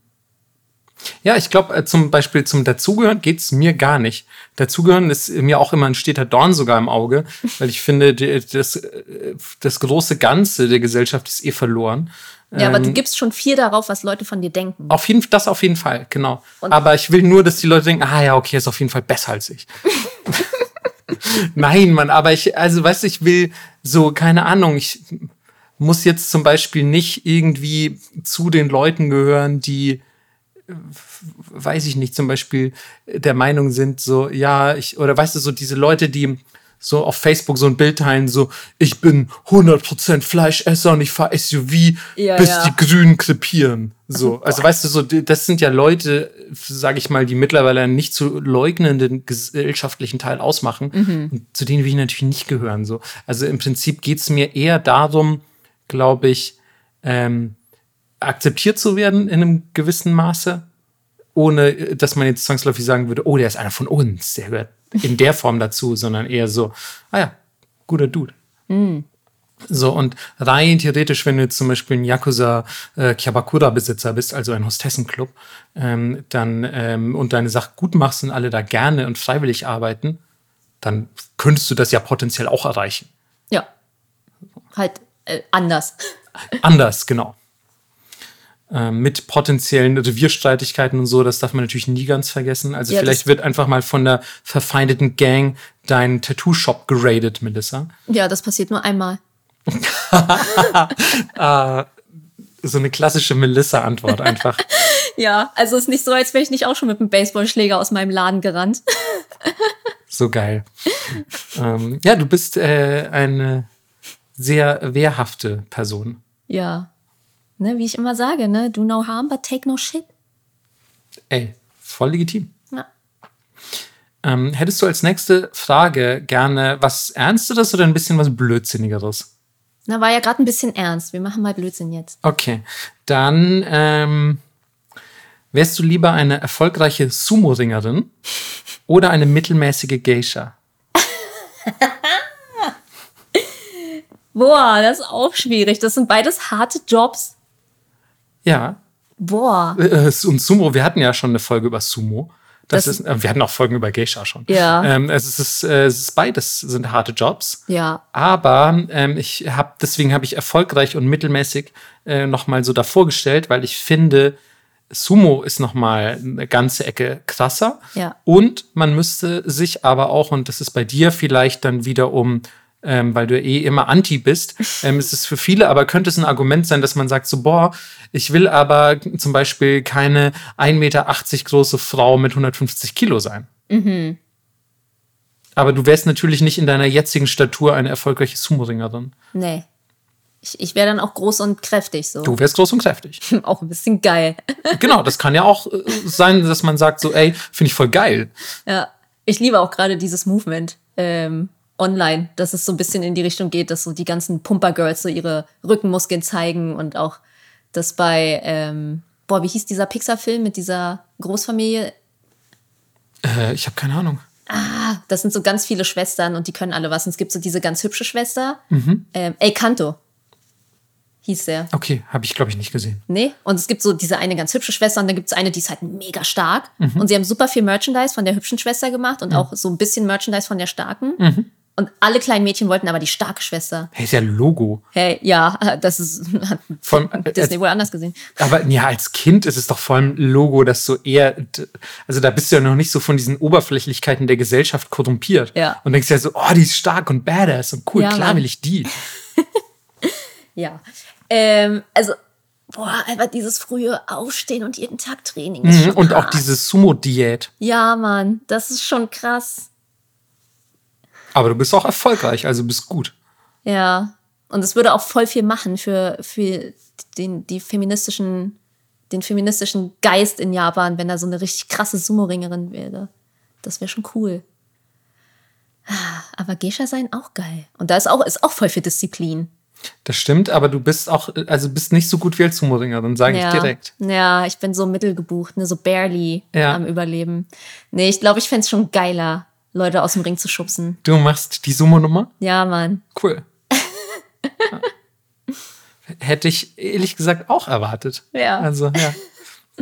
Ja, ich glaube, äh, zum Beispiel zum Dazugehören geht es mir gar nicht. Dazugehören ist mir auch immer ein steter Dorn sogar im Auge, weil ich finde, das, äh, das große Ganze der Gesellschaft ist eh verloren. Ja, aber du ähm, gibst schon viel darauf, was Leute von dir denken. Auf jeden das auf jeden Fall, genau. Und aber ich will nur, dass die Leute denken, ah ja, okay, ist auf jeden Fall besser als ich. Nein, Mann, aber ich, also weißt du, ich will so, keine Ahnung, ich muss jetzt zum Beispiel nicht irgendwie zu den Leuten gehören, die, weiß ich nicht, zum Beispiel der Meinung sind, so, ja, ich, oder weißt du, so diese Leute, die so auf Facebook so ein Bild teilen, so, ich bin 100% Fleischesser und ich fahre SUV, ja, bis ja. die Grünen krepieren. So, also weißt du, so, das sind ja Leute, sage ich mal, die mittlerweile einen nicht zu leugnenden gesellschaftlichen Teil ausmachen. Mhm. Und zu denen will ich natürlich nicht gehören. So. Also im Prinzip geht es mir eher darum, glaube ich, ähm, akzeptiert zu werden in einem gewissen Maße, ohne dass man jetzt zwangsläufig sagen würde, oh, der ist einer von uns, der gehört in der Form dazu, sondern eher so, ah ja, guter Dude. Mhm. So, und rein theoretisch, wenn du jetzt zum Beispiel ein Yakuza äh, Kyabakura-Besitzer bist, also ein Hostessenclub, ähm, dann ähm, und deine Sache gut machst und alle da gerne und freiwillig arbeiten, dann könntest du das ja potenziell auch erreichen. Ja. Halt äh, anders. Anders, genau. Äh, mit potenziellen Revierstreitigkeiten und so, das darf man natürlich nie ganz vergessen. Also ja, vielleicht wird einfach mal von der verfeindeten Gang dein Tattoo-Shop geradet, Melissa. Ja, das passiert nur einmal. ah, so eine klassische Melissa-Antwort einfach. ja, also ist nicht so, als wäre ich nicht auch schon mit einem Baseballschläger aus meinem Laden gerannt. so geil. ähm, ja, du bist äh, eine sehr wehrhafte Person. Ja. Ne, wie ich immer sage, ne? Do no harm, but take no shit. Ey, voll legitim. Ja. Ähm, hättest du als nächste Frage gerne was Ernsteres oder ein bisschen was Blödsinnigeres? Na, war ja gerade ein bisschen ernst. Wir machen mal Blödsinn jetzt. Okay. Dann ähm, wärst du lieber eine erfolgreiche Sumo-Ringerin oder eine mittelmäßige Geisha? Boah, das ist auch schwierig. Das sind beides harte Jobs. Ja. Boah. Äh, äh, und Sumo, wir hatten ja schon eine Folge über Sumo. Das, das ist, äh, wir hatten auch Folgen über Geisha schon. Ja. Ähm, es, ist, äh, es ist beides sind harte Jobs. Ja. Aber ähm, ich habe deswegen habe ich erfolgreich und mittelmäßig äh, noch mal so davor gestellt, weil ich finde, Sumo ist noch mal eine ganze Ecke krasser. Ja. Und man müsste sich aber auch und das ist bei dir vielleicht dann wieder um ähm, weil du eh immer anti bist, ähm, ist es für viele, aber könnte es ein Argument sein, dass man sagt so, boah, ich will aber zum Beispiel keine 1,80 Meter große Frau mit 150 Kilo sein. Mhm. Aber du wärst natürlich nicht in deiner jetzigen Statur eine erfolgreiche Sumo-Ringerin. Nee. Ich, ich wäre dann auch groß und kräftig so. Du wärst groß und kräftig. auch ein bisschen geil. genau, das kann ja auch äh, sein, dass man sagt so, ey, finde ich voll geil. Ja, ich liebe auch gerade dieses Movement ähm, online, dass es so ein bisschen in die Richtung geht, dass so die ganzen Pumper-Girls so ihre Rückenmuskeln zeigen und auch das bei, ähm, boah, wie hieß dieser Pixar-Film mit dieser Großfamilie? Äh, ich habe keine Ahnung. Ah, das sind so ganz viele Schwestern und die können alle was. Und es gibt so diese ganz hübsche Schwester. Mhm. Ähm, El Canto hieß der. Okay, habe ich, glaube ich, nicht gesehen. Nee, und es gibt so diese eine ganz hübsche Schwester und dann gibt es eine, die ist halt mega stark. Mhm. Und sie haben super viel Merchandise von der hübschen Schwester gemacht und mhm. auch so ein bisschen Merchandise von der starken. Mhm. Und alle kleinen Mädchen wollten aber die starke Schwester. Hey, ist ja Logo. Hey, ja, das ist hat Von, äh, Disney wohl anders gesehen. Aber ja, als Kind ist es doch vor allem Logo, das so eher, also da bist du ja noch nicht so von diesen Oberflächlichkeiten der Gesellschaft korrumpiert. Ja. Und denkst ja so, oh, die ist stark und badass und cool, ja, klar Mann. will ich die. ja. Ähm, also, boah, einfach dieses frühe Aufstehen und jeden Tag Training. Mhm, und hart. auch diese Sumo-Diät. Ja, Mann, das ist schon krass. Aber du bist auch erfolgreich, also bist gut. Ja. Und es würde auch voll viel machen für, für den, die feministischen, den feministischen Geist in Japan, wenn da so eine richtig krasse Sumo-Ringerin wäre. Das wäre schon cool. Aber Geisha sein auch geil. Und da ist auch, ist auch voll viel Disziplin. Das stimmt, aber du bist auch, also bist nicht so gut wie als Sumo-Ringerin, sage ja. ich direkt. Ja, ich bin so mittelgebucht, ne, so barely ja. am Überleben. Nee, ich glaube, ich fände es schon geiler, Leute aus dem Ring zu schubsen. Du machst die Sumo-Nummer? Ja, Mann. Cool. ja. Hätte ich ehrlich gesagt auch erwartet. Ja. Also, ja.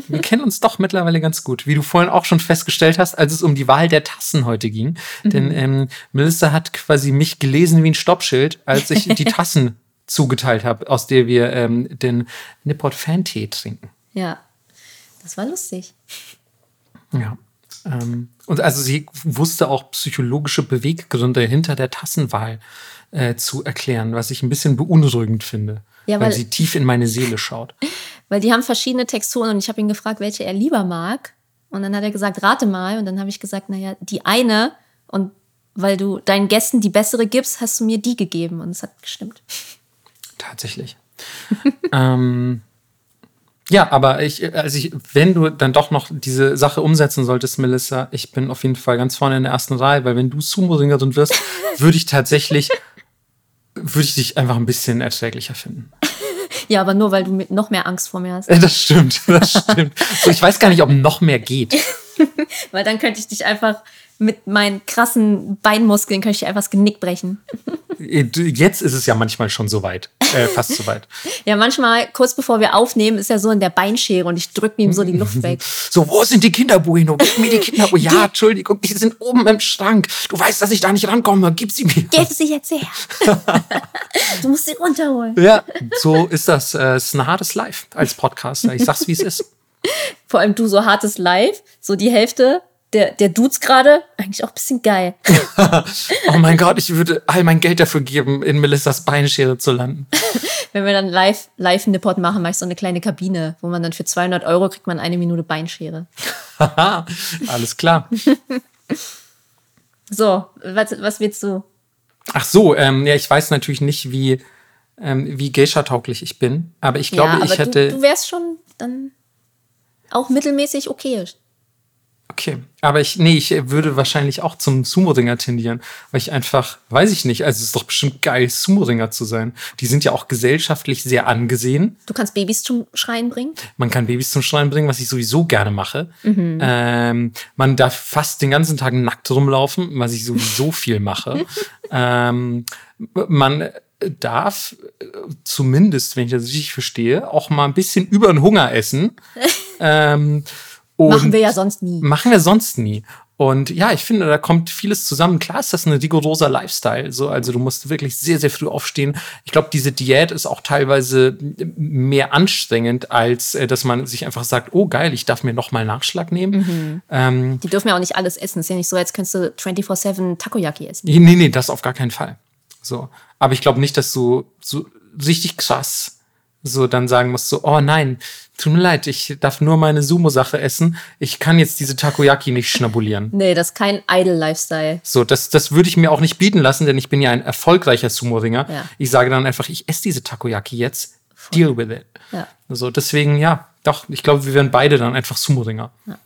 Wir kennen uns doch mittlerweile ganz gut, wie du vorhin auch schon festgestellt hast, als es um die Wahl der Tassen heute ging. Mhm. Denn ähm, Melissa hat quasi mich gelesen wie ein Stoppschild, als ich die Tassen zugeteilt habe, aus der wir ähm, den Nippot Fan-Tee trinken. Ja, das war lustig. Ja. Ähm, und also sie wusste auch psychologische Beweggründe hinter der Tassenwahl äh, zu erklären, was ich ein bisschen beunruhigend finde, ja, weil, weil sie tief in meine Seele schaut. Weil die haben verschiedene Texturen und ich habe ihn gefragt, welche er lieber mag. Und dann hat er gesagt, rate mal. Und dann habe ich gesagt, naja, die eine. Und weil du deinen Gästen die bessere gibst, hast du mir die gegeben. Und es hat gestimmt. Tatsächlich. ähm, ja, aber ich, also ich, wenn du dann doch noch diese Sache umsetzen solltest, Melissa, ich bin auf jeden Fall ganz vorne in der ersten Reihe, weil wenn du Sumo-Ringerin wirst, würde ich tatsächlich, würde ich dich einfach ein bisschen erträglicher finden. Ja, aber nur weil du mit noch mehr Angst vor mir hast. Das stimmt, das stimmt. so, ich weiß gar nicht, ob noch mehr geht. weil dann könnte ich dich einfach mit meinen krassen Beinmuskeln könnte ich einfach das Genick brechen. Jetzt ist es ja manchmal schon so weit, äh, fast so weit. ja, manchmal, kurz bevor wir aufnehmen, ist er so in der Beinschere und ich drücke ihm so die Luft weg. So, wo sind die Kinderbueno? Gib mir die Kinderbueno. Ja, Entschuldigung, die sind oben im Schrank. Du weißt, dass ich da nicht rankomme. Gib sie mir. Gib sie jetzt her. du musst sie runterholen. Ja, so ist das. Es äh, ist ein hartes Live als Podcaster. Ich sag's, wie es ist. Vor allem du so hartes Live, so die Hälfte der, der Dudes gerade, eigentlich auch ein bisschen geil. oh mein Gott, ich würde all mein Geld dafür geben, in Melissas Beinschere zu landen. Wenn wir dann live, live Nippot machen, mache ich so eine kleine Kabine, wo man dann für 200 Euro kriegt man eine Minute Beinschere. Alles klar. so, was, was willst du? Ach so, ähm, ja, ich weiß natürlich nicht, wie, ähm, wie Geisha-tauglich ich bin, aber ich glaube, ja, aber ich hätte. Du, du wärst schon dann auch mittelmäßig okayisch. Okay, aber ich, nee, ich würde wahrscheinlich auch zum Sumo-Ringer tendieren, weil ich einfach, weiß ich nicht, also es ist doch bestimmt geil, Sumo-Ringer zu sein. Die sind ja auch gesellschaftlich sehr angesehen. Du kannst Babys zum Schreien bringen? Man kann Babys zum Schreien bringen, was ich sowieso gerne mache. Mhm. Ähm, man darf fast den ganzen Tag nackt rumlaufen, was ich sowieso viel mache. ähm, man darf zumindest, wenn ich das richtig verstehe, auch mal ein bisschen über den Hunger essen. ähm, machen wir ja sonst nie. Machen wir sonst nie. Und ja, ich finde, da kommt vieles zusammen. Klar ist das ein rigoroser Lifestyle. So, also du musst wirklich sehr, sehr früh aufstehen. Ich glaube, diese Diät ist auch teilweise mehr anstrengend, als äh, dass man sich einfach sagt, oh geil, ich darf mir noch mal Nachschlag nehmen. Mhm. Ähm, Die dürfen ja auch nicht alles essen. Ist ja nicht so, als könntest du 24-7 Takoyaki essen. Nee, nee, das auf gar keinen Fall. So. Aber ich glaube nicht, dass du so richtig krass so dann sagen musst, so, oh nein, tut mir leid, ich darf nur meine Sumo-Sache essen. Ich kann jetzt diese Takoyaki nicht schnabulieren. Nee, das ist kein Idle-Lifestyle. So, das, das würde ich mir auch nicht bieten lassen, denn ich bin ja ein erfolgreicher Sumo-Ringer. Ja. Ich sage dann einfach, ich esse diese Takoyaki jetzt, deal with it. Ja. So, deswegen, ja, doch, ich glaube, wir werden beide dann einfach Sumo-Ringer. Boah,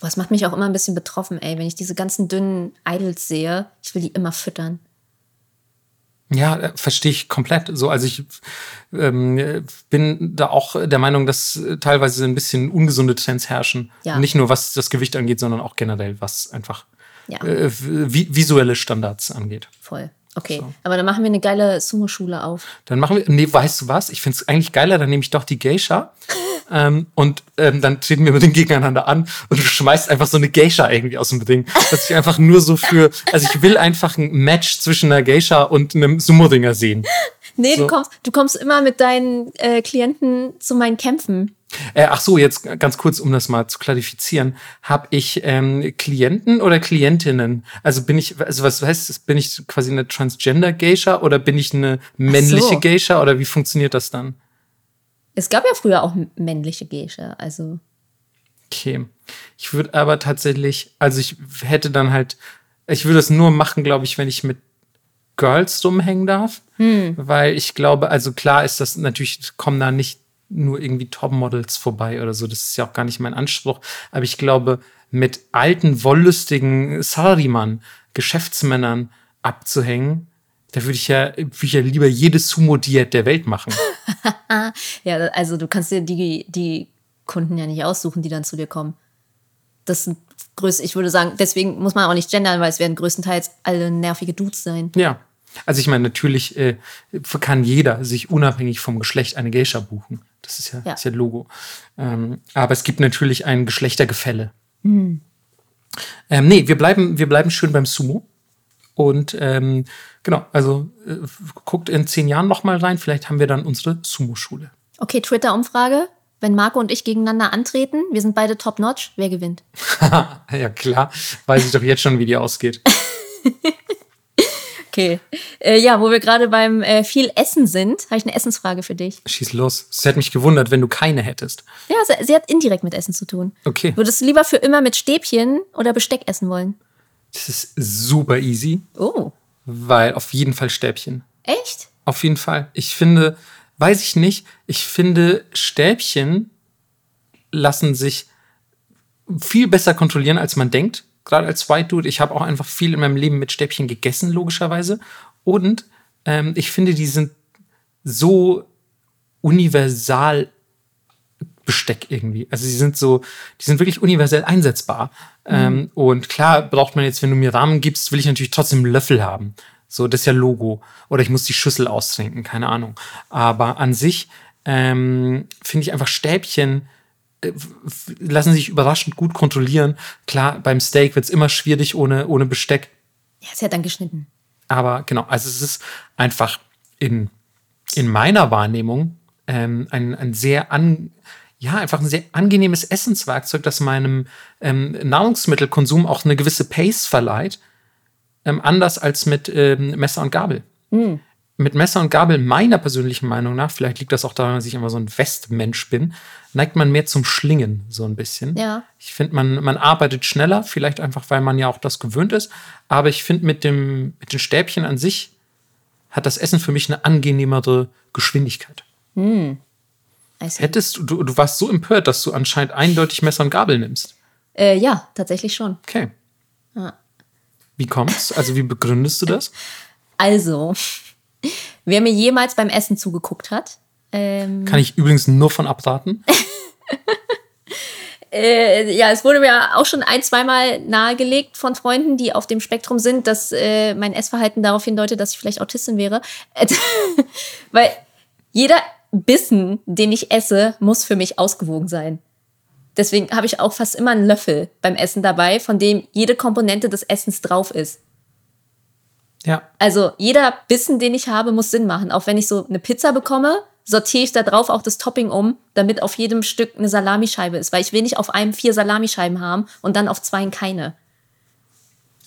Das macht mich auch immer ein bisschen betroffen, ey, wenn ich diese ganzen dünnen Idols sehe. Ich will die immer füttern. Ja, äh, verstehe ich komplett. So, also ich ähm, bin da auch der Meinung, dass äh, teilweise ein bisschen ungesunde Trends herrschen. Ja. Nicht nur was das Gewicht angeht, sondern auch generell, was einfach Ja. äh, vi visuelle Standards angeht. Voll. Okay, So. aber dann machen wir eine geile Sumo-Schule auf. Dann machen wir, nee, weißt du was? Ich finde es eigentlich geiler, dann nehme ich doch die Geisha ähm, und ähm, dann treten wir mit den gegeneinander an und du schmeißt einfach so eine Geisha irgendwie aus dem Ding. Dass ich einfach nur so für, also ich will einfach ein Match zwischen einer Geisha und einem Sumo-Ringer sehen. Nee, So. du, kommst, du kommst immer mit deinen äh, Klienten zu meinen Kämpfen. Äh, ach so, jetzt ganz kurz, um das mal zu klarifizieren. Habe ich ähm, Klienten oder Klientinnen? Also bin ich, also was heißt das? Bin ich quasi eine Transgender-Geisha oder bin ich eine männliche so. Geisha oder wie funktioniert das dann? Es gab ja früher auch männliche Geisha, also Okay. Ich würde aber tatsächlich, also ich hätte dann halt, ich würde es nur machen, glaube ich, wenn ich mit Girls rumhängen darf. Weil ich glaube, also klar ist das natürlich, kommen da nicht nur irgendwie Topmodels vorbei oder so. Das ist ja auch gar nicht mein Anspruch. Aber ich glaube, mit alten, wollüstigen Salaryman, Geschäftsmännern abzuhängen, da würde ich ja, würde ich ja lieber jede Sumo-Diät der Welt machen. ja, also du kannst dir die, die Kunden ja nicht aussuchen, die dann zu dir kommen. Das sind größt, ich würde sagen, deswegen muss man auch nicht gendern, weil es werden größtenteils alle nervige Dudes sein. Ja. Also ich meine, natürlich äh, kann jeder sich unabhängig vom Geschlecht eine Geisha buchen. Das ist ja, Ja. Ist ja Logo. Ähm, aber es gibt natürlich ein Geschlechtergefälle. Ähm, nee, wir bleiben, wir bleiben schön beim Sumo. Und ähm, genau, also äh, guckt in zehn Jahren noch mal rein. Vielleicht haben wir dann unsere Sumo-Schule. Okay, Twitter-Umfrage. Wenn Marco und ich gegeneinander antreten, wir sind beide top-notch, wer gewinnt? ja, klar. Weiß ich doch jetzt schon, wie die ausgeht. Okay. Äh, ja, wo wir gerade beim äh, viel Essen sind, habe ich eine Essensfrage für dich. Schieß los. Es hätte mich gewundert, wenn du keine hättest. Ja, sie, sie hat indirekt mit Essen zu tun. Okay. Würdest du lieber für immer mit Stäbchen oder Besteck essen wollen? Das ist super easy, Oh, weil auf jeden Fall Stäbchen. echt? Auf jeden Fall. Ich finde, weiß ich nicht, ich finde, Stäbchen lassen sich viel besser kontrollieren, als man denkt. Gerade als White Dude. Ich habe auch einfach viel in meinem Leben mit Stäbchen gegessen, logischerweise. Und ähm, ich finde, die sind so universal Besteck irgendwie. Also sie sind so, die sind wirklich universell einsetzbar. Ähm, und klar braucht man jetzt, wenn du mir Rahmen gibst, will ich natürlich trotzdem einen Löffel haben. So, das ist ja Logo. Oder ich muss die Schüssel austrinken, keine Ahnung. Aber an sich ähm, finde ich einfach Stäbchen äh, lassen sich überraschend gut kontrollieren. Klar, beim Steak wird es immer schwierig ohne, ohne Besteck. Ja, sie hat dann geschnitten. Aber genau, also es ist einfach in, in meiner Wahrnehmung ähm, ein, ein sehr an, ja, einfach ein sehr angenehmes Essenswerkzeug, das meinem ähm, Nahrungsmittelkonsum auch eine gewisse Pace verleiht. Ähm, anders als mit ähm, Messer und Gabel. Mit Messer und Gabel, meiner persönlichen Meinung nach, vielleicht liegt das auch daran, dass ich immer so ein Westmensch bin, neigt man mehr zum Schlingen, so ein bisschen. Ja. Ich finde, man, man arbeitet schneller, vielleicht einfach, weil man ja auch das gewöhnt ist. Aber ich finde, mit, dem, mit den Stäbchen an sich hat das Essen für mich eine angenehmere Geschwindigkeit. See. Hättest du, du, du warst so empört, dass du anscheinend eindeutig Messer und Gabel nimmst. Äh, ja, tatsächlich schon. Okay. Wie kommt's? Also, wie begründest du das? Also, wer mir jemals beim Essen zugeguckt hat, ähm, Kann ich übrigens nur von abraten. äh, ja, es wurde mir auch schon ein, zweimal nahegelegt von Freunden, die auf dem Spektrum sind, dass äh, mein Essverhalten darauf hindeutet, dass ich vielleicht Autistin wäre. Weil jeder Bissen, den ich esse, muss für mich ausgewogen sein. Deswegen habe ich auch fast immer einen Löffel beim Essen dabei, von dem jede Komponente des Essens drauf ist. Ja. Also jeder Bissen, den ich habe, muss Sinn machen. Auch wenn ich so eine Pizza bekomme, sortiere ich da drauf auch das Topping um, damit auf jedem Stück eine Salamischeibe ist. Weil ich will nicht auf einem vier Salamischeiben haben und dann auf zweien keine.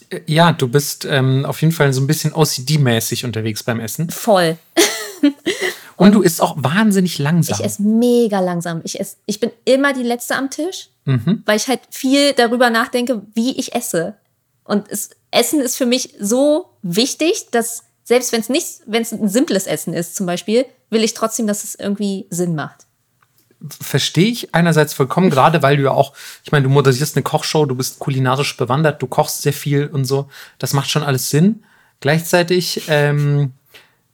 Äh, ja, du bist ähm, auf jeden Fall so ein bisschen OCD-mäßig unterwegs beim Essen. Voll. Und du isst auch wahnsinnig langsam. Ich esse mega langsam. Ich, ess, ich bin immer die Letzte am Tisch, Mhm. weil ich halt viel darüber nachdenke, wie ich esse. Und es, Essen ist für mich so wichtig, dass selbst wenn es nicht, wenn es ein simples Essen ist zum Beispiel, will ich trotzdem, dass es irgendwie Sinn macht. Verstehe ich einerseits vollkommen, gerade weil du ja auch, ich meine, du moderierst eine Kochshow, du bist kulinarisch bewandert, du kochst sehr viel und so. Das macht schon alles Sinn. Gleichzeitig ähm,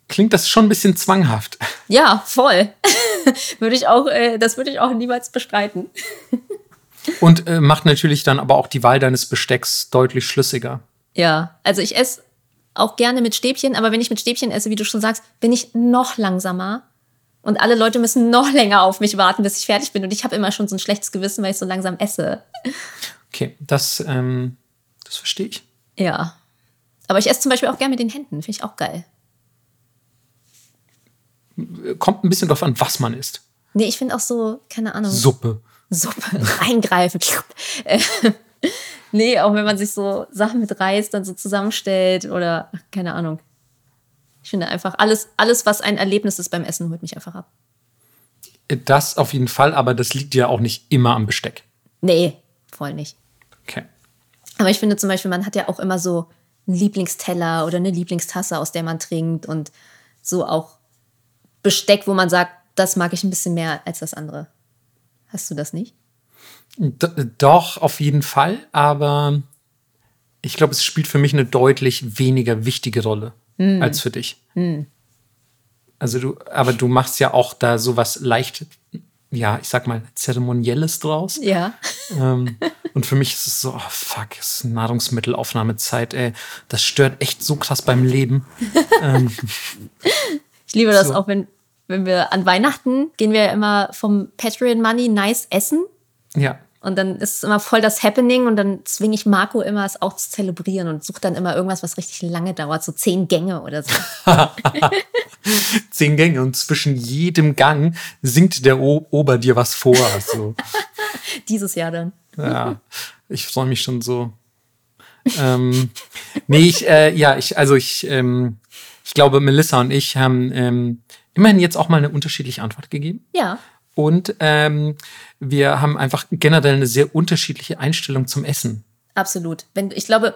klingt das schon ein bisschen zwanghaft. Ja, voll. würde ich auch, äh, das würde ich auch niemals bestreiten. Und äh, macht natürlich dann aber auch die Wahl deines Bestecks deutlich schlüssiger. Ja, also ich esse auch gerne mit Stäbchen, aber wenn ich mit Stäbchen esse, wie du schon sagst, bin ich noch langsamer. Und alle Leute müssen noch länger auf mich warten, bis ich fertig bin. Und ich habe immer schon so ein schlechtes Gewissen, weil ich so langsam esse. Okay, das, ähm, das verstehe ich. Ja. Aber ich esse zum Beispiel auch gerne mit den Händen. Finde ich auch geil. Kommt ein bisschen drauf an, was man isst. Nee, ich finde auch so, keine Ahnung, Suppe. Suppe reingreifen. Äh, nee, auch wenn man sich so Sachen mit Reis dann so zusammenstellt oder keine Ahnung. Ich finde einfach alles, alles, was ein Erlebnis ist beim Essen, holt mich einfach ab. Das auf jeden Fall, aber das liegt ja auch nicht immer am Besteck. Nee, voll nicht. Okay. Aber ich finde zum Beispiel, man hat ja auch immer so einen Lieblingsteller oder eine Lieblingstasse, aus der man trinkt und so auch Besteck, wo man sagt, das mag ich ein bisschen mehr als das andere. Hast du das nicht? D doch, auf jeden Fall, aber ich glaube, es spielt für mich eine deutlich weniger wichtige Rolle als für dich. Also du, aber du machst ja auch da sowas leicht, ja, ich sag mal, zeremonielles draus. Ja. Ähm, und für mich ist es so, oh fuck, es ist Nahrungsmittelaufnahmezeit, ey. Das stört echt so krass beim Leben. ähm, Ich liebe das So. auch, wenn, wenn wir an Weihnachten gehen wir immer vom Patreon Money nice essen. ja. Und dann ist es immer voll das Happening und dann zwinge ich Marco immer, es auch zu zelebrieren und suche dann immer irgendwas, was richtig lange dauert, so zehn Gänge oder so. Zehn Gänge und zwischen jedem Gang singt der o Ober dir was vor. So. Dieses Jahr dann. Ja, ich freue mich schon so. ähm, nee, ich, äh, ja, ich, also ich, ähm, ich glaube, Melissa und ich haben ähm, immerhin jetzt auch mal eine unterschiedliche Antwort gegeben. Ja. Und ähm, wir haben einfach generell eine sehr unterschiedliche Einstellung zum Essen. Absolut. Wenn, ich glaube,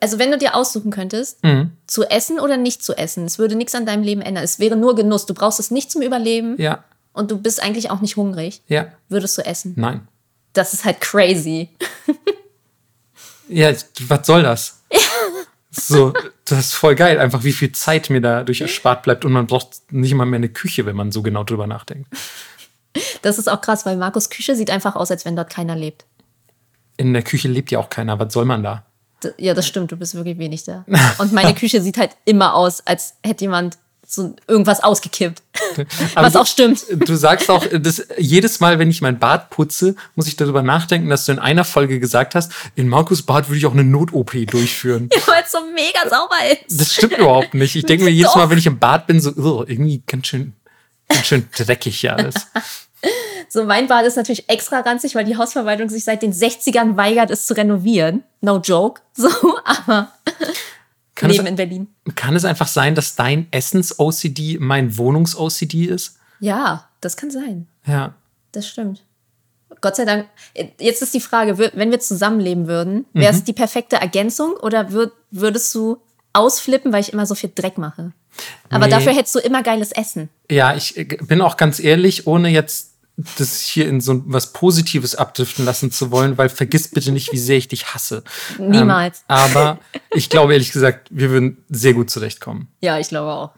also wenn du dir aussuchen könntest, Mhm. zu essen oder nicht zu essen, es würde nichts an deinem Leben ändern. Es wäre nur Genuss. Du brauchst es nicht zum Überleben Ja, und du bist eigentlich auch nicht hungrig. ja, Würdest du essen? nein. Das ist halt crazy. Ja, was soll das? So, das ist voll geil, einfach wie viel Zeit mir dadurch erspart bleibt und man braucht nicht mal mehr eine Küche, wenn man so genau drüber nachdenkt. Das ist auch krass, weil Markus Küche sieht einfach aus, als wenn dort keiner lebt. In der Küche lebt ja auch keiner, was soll man da? Ja, das stimmt, du bist wirklich wenig da. Und meine Küche sieht halt immer aus, als hätte jemand so irgendwas ausgekippt. Aber Was du, auch stimmt. Du sagst auch, das, jedes Mal, wenn ich mein Bad putze, muss ich darüber nachdenken, dass du in einer Folge gesagt hast, in Markus Bad würde ich auch eine Not-OP durchführen. Weil es so mega sauber ist. Das stimmt überhaupt nicht. Ich denke mir jedes Mal, wenn ich im Bad bin, so, "Ugh, irgendwie ganz schön, ganz schön dreckig hier alles. So, mein Bad ist natürlich extra ranzig, weil die Hausverwaltung sich seit den 60ern weigert, es zu renovieren. No joke. So, aber Kann leben es, in Berlin. kann es einfach sein, dass dein Essens-OCD mein Wohnungs-OCD ist? Ja, das kann sein. Ja. Das stimmt. Gott sei Dank. Jetzt ist die Frage, wenn wir zusammenleben würden, wäre es die perfekte Ergänzung oder würd, würdest du ausflippen, weil ich immer so viel Dreck mache? Aber Nee. dafür hättest du immer geiles Essen. Ja, ich äh, bin auch ganz ehrlich, ohne jetzt das hier in so was Positives abdriften lassen zu wollen, weil vergiss bitte nicht, wie sehr ich dich hasse. Niemals. Ähm, aber ich glaube ehrlich gesagt, wir würden sehr gut zurechtkommen. Ja, ich glaube auch.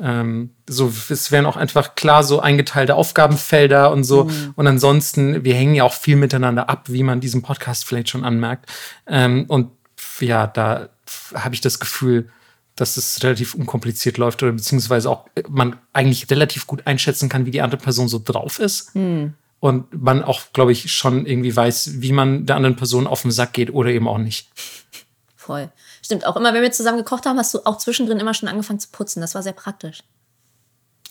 Ähm, so, es wären auch einfach klar so eingeteilte Aufgabenfelder und so. Und ansonsten, wir hängen ja auch viel miteinander ab, wie man diesem Podcast vielleicht schon anmerkt. Ähm, und ja, da habe ich das Gefühl, dass es relativ unkompliziert läuft oder beziehungsweise auch äh, man eigentlich relativ gut einschätzen kann, wie die andere Person so drauf ist. Und man auch, glaube ich, schon irgendwie weiß, wie man der anderen Person auf den Sack geht oder eben auch nicht. Voll. Stimmt, auch immer, wenn wir zusammen gekocht haben, hast du auch zwischendrin immer schon angefangen zu putzen. Das war sehr praktisch.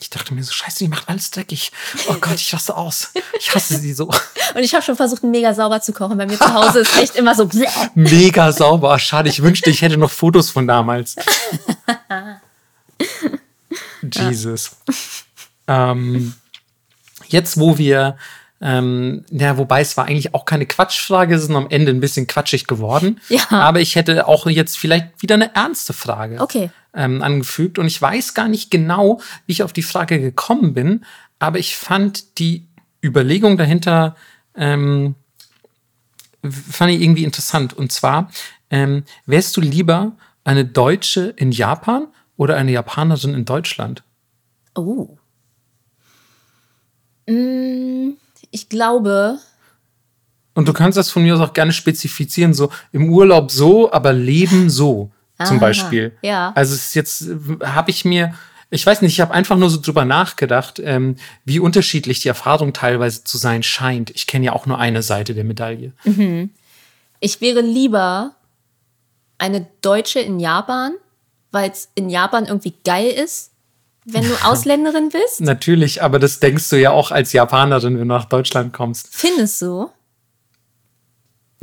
Ich dachte mir so, scheiße, die macht alles dreckig. Oh Gott, ich raste aus. Ich hasse sie so. Und ich habe schon versucht, mega sauber zu kochen. Bei mir zu Hause ist echt immer so. Mega sauber. Schade, ich wünschte, ich hätte noch Fotos von damals. Jesus. Ähm, jetzt, wo wir, ähm, ja, wobei es war eigentlich auch keine Quatschfrage, es ist am Ende ein bisschen quatschig geworden. Ja. Aber ich hätte auch jetzt vielleicht wieder eine ernste Frage Okay. Ähm, angefügt. Und ich weiß gar nicht genau, wie ich auf die Frage gekommen bin, aber ich fand die Überlegung dahinter, ähm, fand ich irgendwie interessant. Und zwar, ähm, wärst du lieber eine Deutsche in Japan oder eine Japanerin in Deutschland? Oh. Mm, Ich glaube, Und du kannst das von mir aus auch gerne spezifizieren, so im Urlaub so, aber Leben so, zum Aha, Beispiel. ja. Also es ist jetzt, habe ich mir, ich weiß nicht, ich habe einfach nur so drüber nachgedacht, ähm, wie unterschiedlich die Erfahrung teilweise zu sein scheint. Ich kenne ja auch nur eine Seite der Medaille. ich wäre lieber eine Deutsche in Japan, weil es in Japan irgendwie geil ist, wenn du Ausländerin bist. Natürlich, aber das denkst du ja auch als Japanerin, wenn du nach Deutschland kommst. Findest du?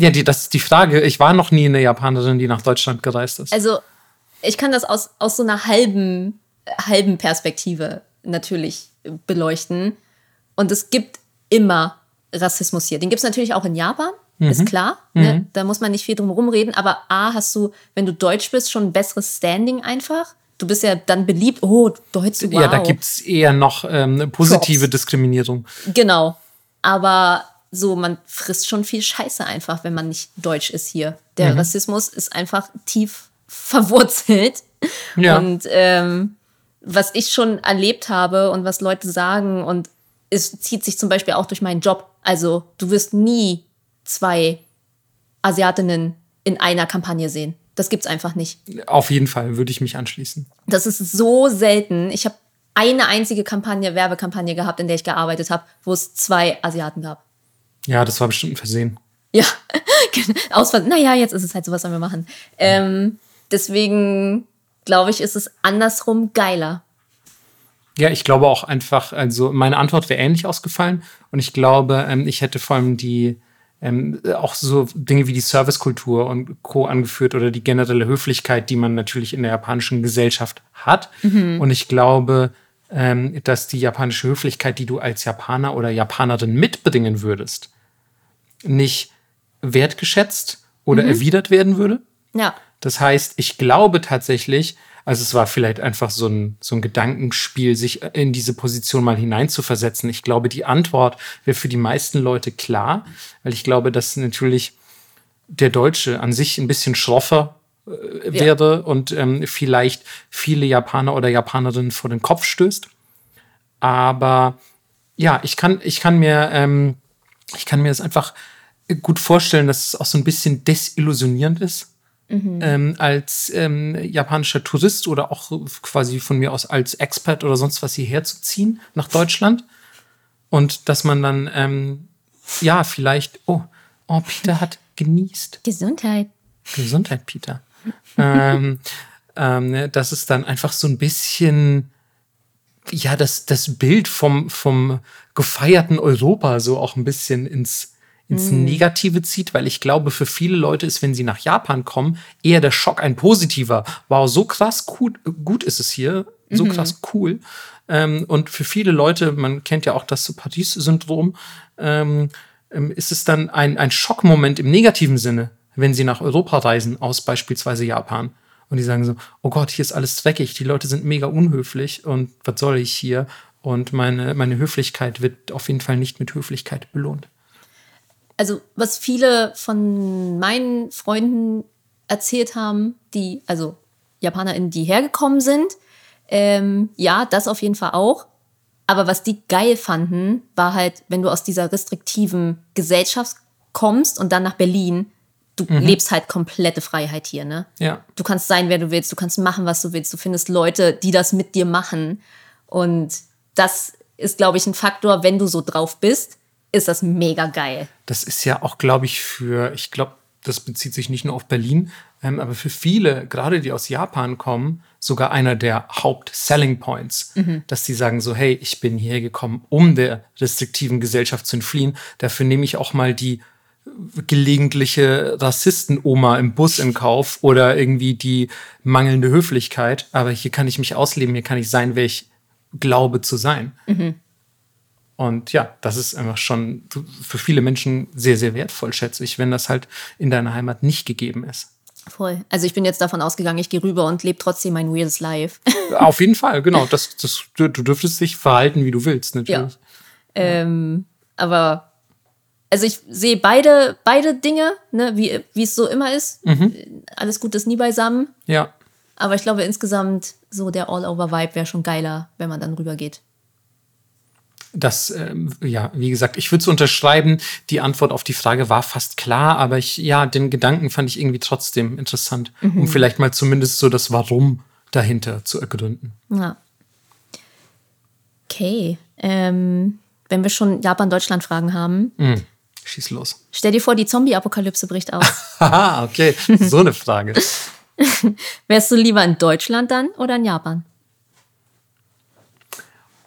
Ja, die, das ist die Frage. Ich war noch nie eine Japanerin, die nach Deutschland gereist ist. Also, ich kann das aus, aus so einer halben, halben Perspektive natürlich beleuchten. Und es gibt immer Rassismus hier. Den gibt es natürlich auch in Japan, ist klar. Ne? Da muss man nicht viel drum rumreden. Aber A, hast du, wenn du Deutsch bist, schon ein besseres Standing einfach. Du bist ja dann beliebt. Oh, Deutsch, wow. Ja, da gibt es eher noch ähm, positive Props. Diskriminierung. Genau. Aber so, man frisst schon viel Scheiße einfach, wenn man nicht deutsch ist hier. Der Rassismus ist einfach tief verwurzelt. Ja. Und ähm, was ich schon erlebt habe und was Leute sagen, und es zieht sich zum Beispiel auch durch meinen Job. Also, du wirst nie zwei Asiatinnen in einer Kampagne sehen. Das gibt's einfach nicht. Auf jeden Fall würde ich mich anschließen. Das ist so selten. Ich habe eine einzige Kampagne, Werbekampagne gehabt, in der ich gearbeitet habe, wo es zwei Asiaten gab. Ja, das war bestimmt ein Versehen. Ja, aus naja, jetzt ist es halt so, was sollen wir machen. Ähm, deswegen glaube ich, ist es andersrum geiler. Ja, ich glaube auch einfach, also meine Antwort wäre ähnlich ausgefallen und ich glaube, ähm, ich hätte vor allem die ähm, auch so Dinge wie die Servicekultur und Co. angeführt oder die generelle Höflichkeit, die man natürlich in der japanischen Gesellschaft hat. Und ich glaube, ähm, dass die japanische Höflichkeit, die du als Japaner oder Japanerin mitbringen würdest, nicht wertgeschätzt oder erwidert werden würde. Ja, Das heißt, ich glaube tatsächlich, also es war vielleicht einfach so ein, so ein Gedankenspiel, sich in diese Position mal hineinzuversetzen. Ich glaube, die Antwort wäre für die meisten Leute klar, weil ich glaube, dass natürlich der Deutsche an sich ein bisschen schroffer äh, wäre und ähm, vielleicht viele Japaner oder Japanerinnen vor den Kopf stößt. Aber ja, ich kann, ich kann mir, ähm, ich kann mir das einfach gut vorstellen, dass es auch so ein bisschen desillusionierend ist. Ähm, als ähm, japanischer Tourist oder auch quasi von mir aus als Expert oder sonst was hierher zu ziehen nach Deutschland. Und dass man dann, ähm, ja, vielleicht, oh, oh, Peter hat genießt. Gesundheit. Gesundheit, Peter. Ähm, ähm, ne, dass es dann einfach so ein bisschen, ja, das, das Bild vom, vom gefeierten Europa so auch ein bisschen ins, ins Negative zieht, weil ich glaube, für viele Leute ist, wenn sie nach Japan kommen, eher der Schock ein positiver. Wow, so krass gut, gut ist es hier, so krass cool. Ähm, und für viele Leute, man kennt ja auch das Paris-Syndrom, ähm, ähm, ist es dann ein, ein Schockmoment im negativen Sinne, wenn sie nach Europa reisen, aus beispielsweise Japan. Und die sagen so, oh Gott, hier ist alles dreckig, die Leute sind mega unhöflich und was soll ich hier? Und meine, meine Höflichkeit wird auf jeden Fall nicht mit Höflichkeit belohnt. Also, was viele von meinen Freunden erzählt haben, die, also JapanerInnen, die hergekommen sind, ähm, ja, das auf jeden Fall auch. Aber was die geil fanden, war halt, wenn du aus dieser restriktiven Gesellschaft kommst und dann nach Berlin, du lebst halt komplette Freiheit hier, ne? Ja. Du kannst sein, wer du willst, du kannst machen, was du willst, du findest Leute, die das mit dir machen. Und das ist, glaube ich, ein Faktor, wenn du so drauf bist, ist das mega geil. Das ist ja auch, glaube ich, für, ich glaube, das bezieht sich nicht nur auf Berlin, ähm, aber für viele, gerade die aus Japan kommen, sogar einer der Haupt-Selling Points, Mhm. dass sie sagen so, hey, ich bin hierher gekommen, um der restriktiven Gesellschaft zu entfliehen. Dafür nehme ich auch mal die gelegentliche Rassisten-Oma im Bus in Kauf oder irgendwie die mangelnde Höflichkeit. Aber hier kann ich mich ausleben, hier kann ich sein, wer ich glaube zu sein. Und ja, das ist einfach schon für viele Menschen sehr, sehr wertvoll, schätze ich, wenn das halt in deiner Heimat nicht gegeben ist. Voll. Also ich bin jetzt davon ausgegangen, ich gehe rüber und lebe trotzdem mein weirdes Life. Auf jeden Fall, genau. Das, das, du, dürftest dich verhalten, wie du willst, natürlich. ähm, aber also ich sehe beide, beide Dinge, ne, wie, wie es so immer ist. Alles gut ist nie beisammen. Ja. Aber ich glaube insgesamt so der All-Over-Vibe wäre schon geiler, wenn man dann rübergeht. Das, ähm, ja, wie gesagt, ich würde es unterschreiben. Die Antwort auf die Frage war fast klar, aber ich, ja, den Gedanken fand ich irgendwie trotzdem interessant, um vielleicht mal zumindest so das Warum dahinter zu ergründen. Ja. Okay. Ähm, wenn wir schon Japan-Deutschland-Fragen haben, Schieß los. stell dir vor, die Zombie-Apokalypse bricht aus. Haha, okay, so eine Frage. Wärst du lieber in Deutschland dann oder in Japan?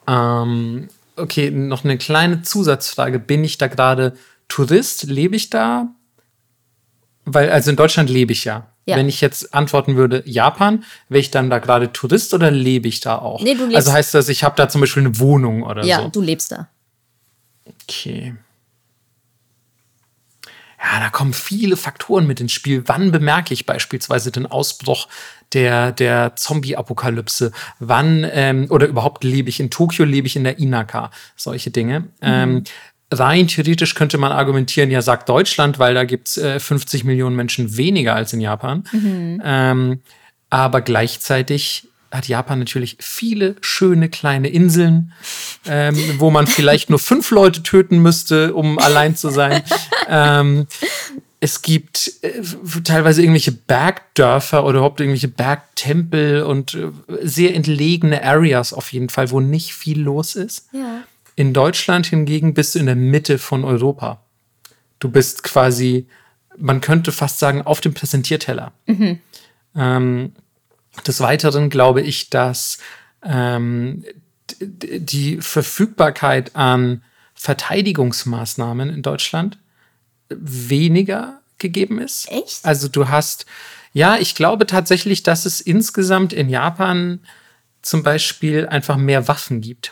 Ähm, okay, noch eine kleine Zusatzfrage. Bin ich da gerade Tourist? Lebe ich da? Weil, also in Deutschland lebe ich ja. Ja. Wenn ich jetzt antworten würde, Japan, wäre ich dann da gerade Tourist oder lebe ich da auch? Nee, du lebst- also heißt das, ich habe da zum Beispiel eine Wohnung oder Ja, so? du lebst da. Okay. Ja, da kommen viele Faktoren mit ins Spiel. Wann bemerke ich beispielsweise den Ausbruch der, der Zombie-Apokalypse? Wann, ähm, oder überhaupt lebe ich in Tokio, lebe ich in der Inaka? Solche Dinge. Ähm, rein theoretisch könnte man argumentieren, ja, sagt Deutschland, weil da gibt es äh, 50 Millionen Menschen weniger als in Japan. Ähm, aber gleichzeitig hat Japan natürlich viele schöne kleine Inseln, ähm, wo man vielleicht nur fünf Leute töten müsste, um allein zu sein. ähm, es gibt äh, teilweise irgendwelche Bergdörfer oder überhaupt irgendwelche Bergtempel und äh, sehr entlegene Areas auf jeden Fall, wo nicht viel los ist. Ja. In Deutschland hingegen bist du in der Mitte von Europa. Du bist quasi, man könnte fast sagen, auf dem Präsentierteller. Ähm, des Weiteren glaube ich, dass ähm, die Verfügbarkeit an Verteidigungsmaßnahmen in Deutschland weniger gegeben ist. Echt? Also du hast, ja, ich glaube tatsächlich, dass es insgesamt in Japan zum Beispiel einfach mehr Waffen gibt.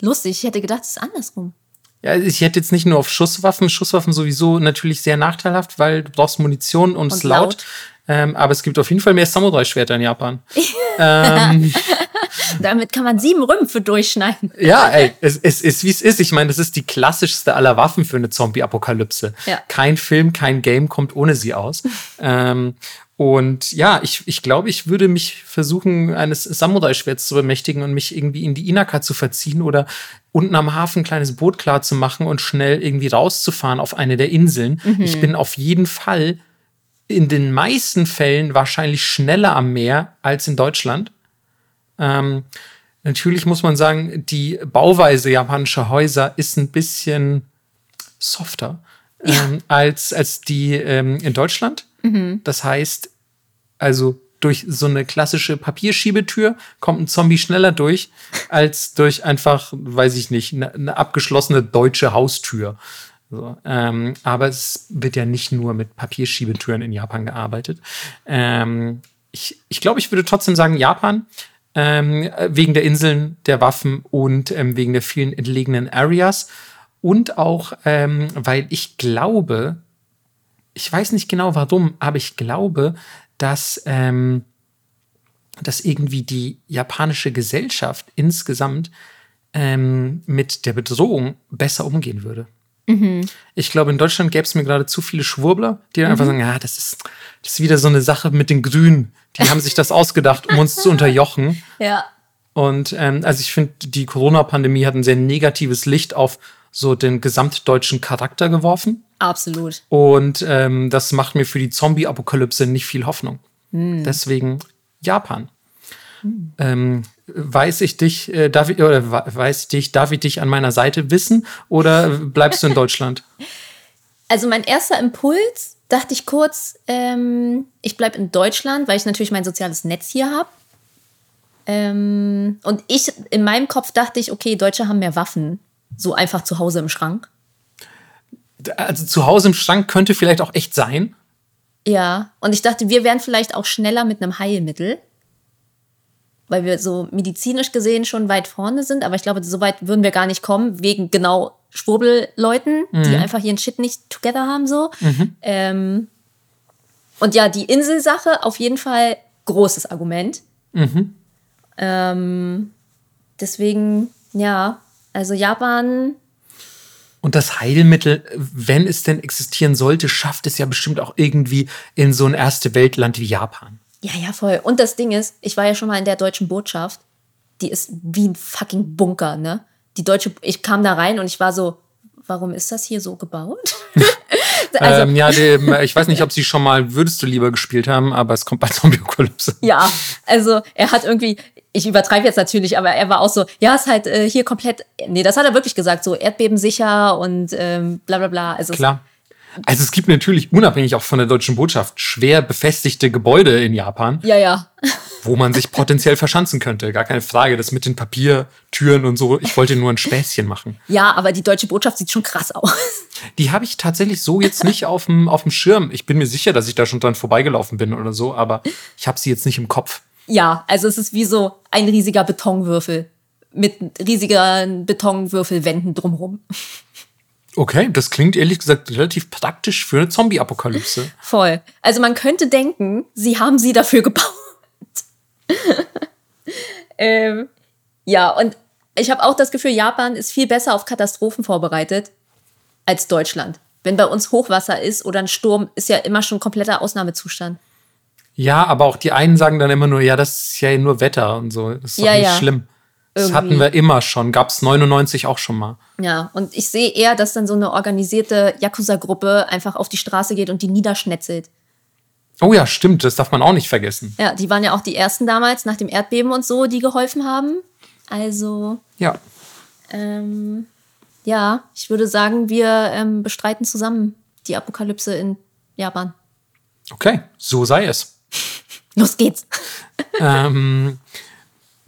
Lustig, ich hätte gedacht, es ist andersrum. Ja, ich hätte jetzt nicht nur auf Schusswaffen, Schusswaffen sowieso natürlich sehr nachteilhaft, weil du brauchst Munition und es Und laut. laut. Ähm, aber es gibt auf jeden Fall mehr Samurai-Schwerter in Japan. Damit kann man sieben Rümpfe durchschneiden. Ja, ey, es, es ist wie es ist. Ich meine, das ist die klassischste aller Waffen für eine Zombie-Apokalypse. Ja. Kein Film, kein Game kommt ohne sie aus. ähm, und ja, ich, ich glaube, ich würde mich versuchen, eines Samurai-Schwerts zu bemächtigen und mich irgendwie in die Inaka zu verziehen oder unten am Hafen ein kleines Boot klar zu machen und schnell irgendwie rauszufahren auf eine der Inseln. Ich bin auf jeden Fall in den meisten Fällen wahrscheinlich schneller am Meer als in Deutschland. Ähm, natürlich muss man sagen, die Bauweise japanischer Häuser ist ein bisschen softer ähm, als, als die ähm, in Deutschland. Das heißt, also durch so eine klassische Papierschiebetür kommt ein Zombie schneller durch, als durch einfach, weiß ich nicht, eine, eine abgeschlossene deutsche Haustür. So, ähm, aber es wird ja nicht nur mit Papierschiebetüren in Japan gearbeitet. Ähm, ich ich glaube, ich würde trotzdem sagen Japan, ähm, wegen der Inseln, der Waffen und ähm, wegen der vielen entlegenen Areas. Und auch, ähm, weil ich glaube, ich weiß nicht genau warum, aber ich glaube, dass, ähm, dass irgendwie die japanische Gesellschaft insgesamt ähm, mit der Bedrohung besser umgehen würde. Ich glaube, in Deutschland gäbe es mir gerade zu viele Schwurbler, die dann einfach sagen, ja, das ist, das ist wieder so eine Sache mit den Grünen. Die haben sich das ausgedacht, um uns zu unterjochen. Ja. Und ähm, also ich finde, die Corona-Pandemie hat ein sehr negatives Licht auf so den gesamtdeutschen Charakter geworfen. Absolut. Und ähm, das macht mir für die Zombie-Apokalypse nicht viel Hoffnung. Deswegen Japan. Ähm, weiß ich dich, äh, darf ich, oder we- weiß ich dich, darf ich dich an meiner Seite wissen oder bleibst du in Deutschland? Also mein erster Impuls dachte ich kurz, ähm, ich bleibe in Deutschland, weil ich natürlich mein soziales Netz hier habe. Ähm, und ich, in meinem Kopf dachte ich, okay, Deutsche haben mehr Waffen. So einfach zu Hause im Schrank. Also zu Hause im Schrank könnte vielleicht auch echt sein. Ja, und ich dachte, wir wären vielleicht auch schneller mit einem Heilmittel. Weil wir so medizinisch gesehen schon weit vorne sind. Aber ich glaube, so weit würden wir gar nicht kommen, wegen genau Schwurbelleuten, mhm. die einfach ihren Shit nicht together haben. so. Mhm. Ähm, und ja, die Inselsache auf jeden Fall großes Argument. Mhm. Ähm, deswegen, ja, also Japan. Und das Heilmittel, wenn es denn existieren sollte, schafft es ja bestimmt auch irgendwie in so ein erste Weltland wie Japan. Ja, ja, voll. Und das Ding ist, ich war ja schon mal in der deutschen Botschaft. Die ist wie ein fucking Bunker, ne? Die deutsche, ich kam da rein und ich war so, warum ist das hier so gebaut? also, ähm, ja, dem, ich weiß nicht, ob sie schon mal Würdest du lieber gespielt haben, aber es kommt bei Zombie-Apokalypse. Ja, also er hat irgendwie, ich übertreibe jetzt natürlich, aber er war auch so, ja, ist halt äh, hier komplett, nee, das hat er wirklich gesagt, so erdbebensicher und ähm, bla bla bla. Also Klar. Also es gibt natürlich unabhängig auch von der deutschen Botschaft schwer befestigte Gebäude in Japan. Ja, ja. Wo man sich potenziell verschanzen könnte. Gar keine Frage. Das mit den Papiertüren und so. Ich wollte nur ein Späßchen machen. Ja, aber die deutsche Botschaft sieht schon krass aus. Die habe ich tatsächlich so jetzt nicht auf dem, auf dem Schirm. Ich bin mir sicher, dass ich da schon dran vorbeigelaufen bin oder so, aber ich habe sie jetzt nicht im Kopf. Ja, also es ist wie so ein riesiger Betonwürfel mit riesigen Betonwürfelwänden drumherum. Okay, das klingt ehrlich gesagt relativ praktisch für eine Zombie-Apokalypse. Voll. Also man könnte denken, sie haben sie dafür gebaut. ähm, ja, und ich habe auch das Gefühl, Japan ist viel besser auf Katastrophen vorbereitet als Deutschland. Wenn bei uns Hochwasser ist oder ein Sturm, ist ja immer schon kompletter Ausnahmezustand. Ja, aber auch die einen sagen dann immer nur, ja, das ist ja nur Wetter und so. Das ist ja, nicht ja. schlimm. Das Irgendwie. hatten wir immer schon. Gab es 99 auch schon mal. Ja, und ich sehe eher, dass dann so eine organisierte Yakuza-Gruppe einfach auf die Straße geht und die niederschnetzelt. Oh ja, stimmt. Das darf man auch nicht vergessen. Ja, die waren ja auch die ersten damals nach dem Erdbeben und so, die geholfen haben. Also. Ja. Ähm, ja, ich würde sagen, wir ähm, bestreiten zusammen die Apokalypse in Japan. Okay, so sei es. Los geht's. ähm,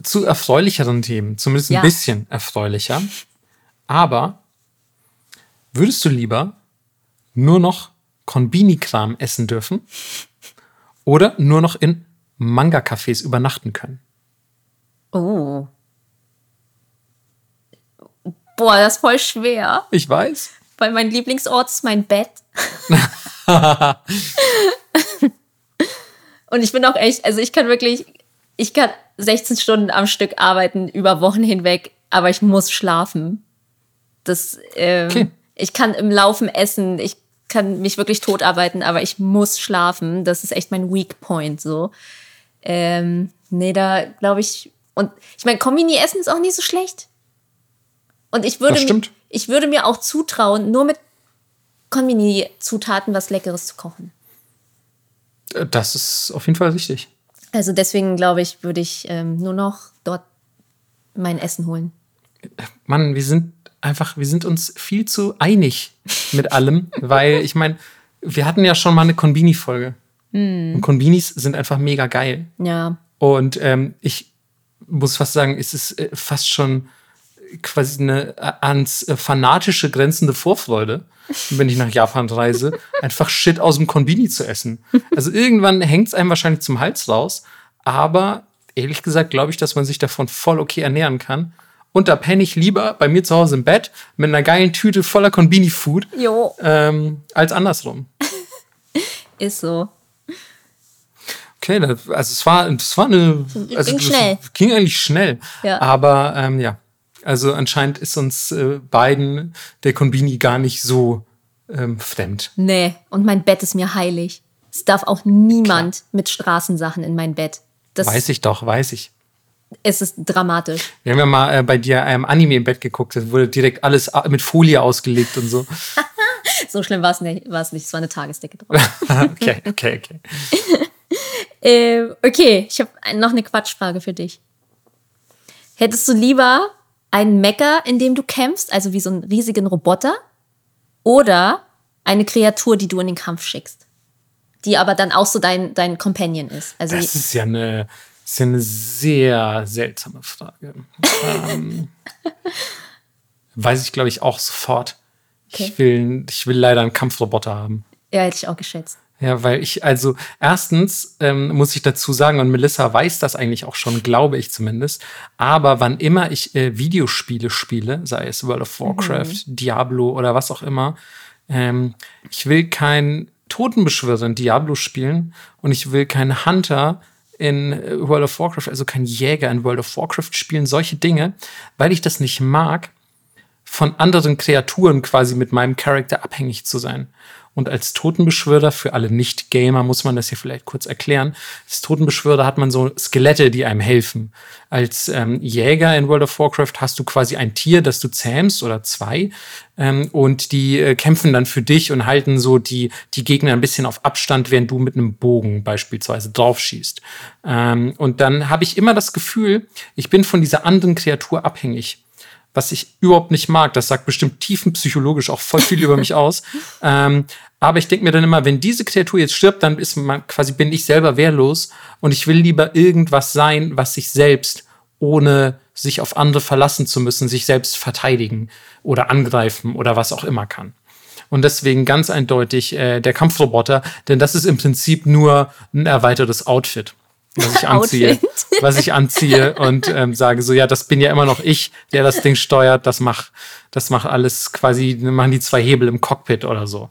zu erfreulicheren Themen, zumindest ein ja. bisschen erfreulicher. Aber würdest du lieber nur noch Konbini-Kram essen dürfen oder nur noch in Manga-Cafés übernachten können? Oh. Boah, das ist voll schwer. Ich weiß. Weil mein Lieblingsort ist mein Bett. Und ich bin auch echt, also ich kann wirklich, ich kann 16 Stunden am Stück arbeiten über Wochen hinweg, aber ich muss schlafen. Das, ähm, okay. ich kann im Laufen essen, ich kann mich wirklich totarbeiten, aber ich muss schlafen. Das ist echt mein Weak Point so. Ähm, nee, da glaube ich. Und ich meine, Kombini essen ist auch nicht so schlecht. Und ich würde, mir, ich würde mir auch zutrauen, nur mit Kombini-Zutaten was Leckeres zu kochen. Äh, das ist auf jeden Fall richtig. Also deswegen glaube ich, würde ich ähm, nur noch dort mein Essen holen. Mann, wir sind einfach, wir sind uns viel zu einig mit allem, weil ich meine, wir hatten ja schon mal eine Konbini-Folge. Mm. Und Konbinis sind einfach mega geil. Ja. Und ähm, ich muss fast sagen, es ist äh, fast schon quasi eine äh, ans äh, fanatische grenzende Vorfreude, wenn ich nach Japan reise, einfach Shit aus dem Konbini zu essen. Also irgendwann hängt es einem wahrscheinlich zum Hals raus, aber ehrlich gesagt glaube ich, dass man sich davon voll okay ernähren kann. Und da penne ich lieber bei mir zu Hause im Bett mit einer geilen Tüte voller Konbini-Food ähm, als andersrum. Ist so. Okay, also es war, es war eine. Also ging schnell. Ging eigentlich schnell. Ja. Aber ähm, ja, also anscheinend ist uns äh, beiden der Konbini gar nicht so ähm, fremd. Nee, und mein Bett ist mir heilig. Es darf auch niemand Klar. mit Straßensachen in mein Bett. Das weiß ich doch, weiß ich. Es ist dramatisch. Wir haben ja mal äh, bei dir einem Anime im Bett geguckt. Da wurde direkt alles äh, mit Folie ausgelegt und so. so schlimm war es nicht, war's nicht. Es war eine Tagesdecke drauf. okay, okay, okay. äh, okay, ich habe noch eine Quatschfrage für dich. Hättest du lieber einen Mecker, in dem du kämpfst, also wie so einen riesigen Roboter, oder eine Kreatur, die du in den Kampf schickst? die aber dann auch so dein, dein Companion ist. Also Das ist ja eine, ist ja eine sehr seltsame Frage. ähm, weiß ich, glaube ich, auch sofort. Okay. Ich, will, ich will leider einen Kampfroboter haben. ja, hätte ich auch geschätzt. Ja, weil ich, also erstens ähm, muss ich dazu sagen, und Melissa weiß das eigentlich auch schon, glaube ich zumindest, aber wann immer ich äh, Videospiele spiele, sei es World of Warcraft, Diablo oder was auch immer, ähm, ich will kein Totenbeschwörer in Diablo spielen und ich will keinen Hunter in äh, World of Warcraft, also kein Jäger in World of Warcraft spielen, solche Dinge, weil ich das nicht mag, von anderen Kreaturen quasi mit meinem Charakter abhängig zu sein. Und als Totenbeschwörer, für alle Nicht-Gamer muss man das hier vielleicht kurz erklären, als Totenbeschwörer hat man so Skelette, die einem helfen. Als ähm, Jäger in World of Warcraft hast du quasi ein Tier, das du zähmst oder zwei ähm, und die äh, kämpfen dann für dich und halten so die, die Gegner ein bisschen auf Abstand, während du mit einem Bogen beispielsweise draufschießt. Ähm, und dann habe ich immer das Gefühl, ich bin von dieser anderen Kreatur abhängig was ich überhaupt nicht mag. Das sagt bestimmt tiefenpsychologisch auch voll viel über mich aus. Ähm, aber ich denke mir dann immer, wenn diese Kreatur jetzt stirbt, dann ist man quasi bin ich selber wehrlos und ich will lieber irgendwas sein, was sich selbst ohne sich auf andere verlassen zu müssen, sich selbst verteidigen oder angreifen oder was auch immer kann. Und deswegen ganz eindeutig äh, der Kampfroboter, denn das ist im Prinzip nur ein erweitertes Outfit was ich anziehe, was ich anziehe und ähm, sage so, ja, das bin ja immer noch ich, der das Ding steuert, das macht, das macht alles quasi, machen die zwei Hebel im Cockpit oder so.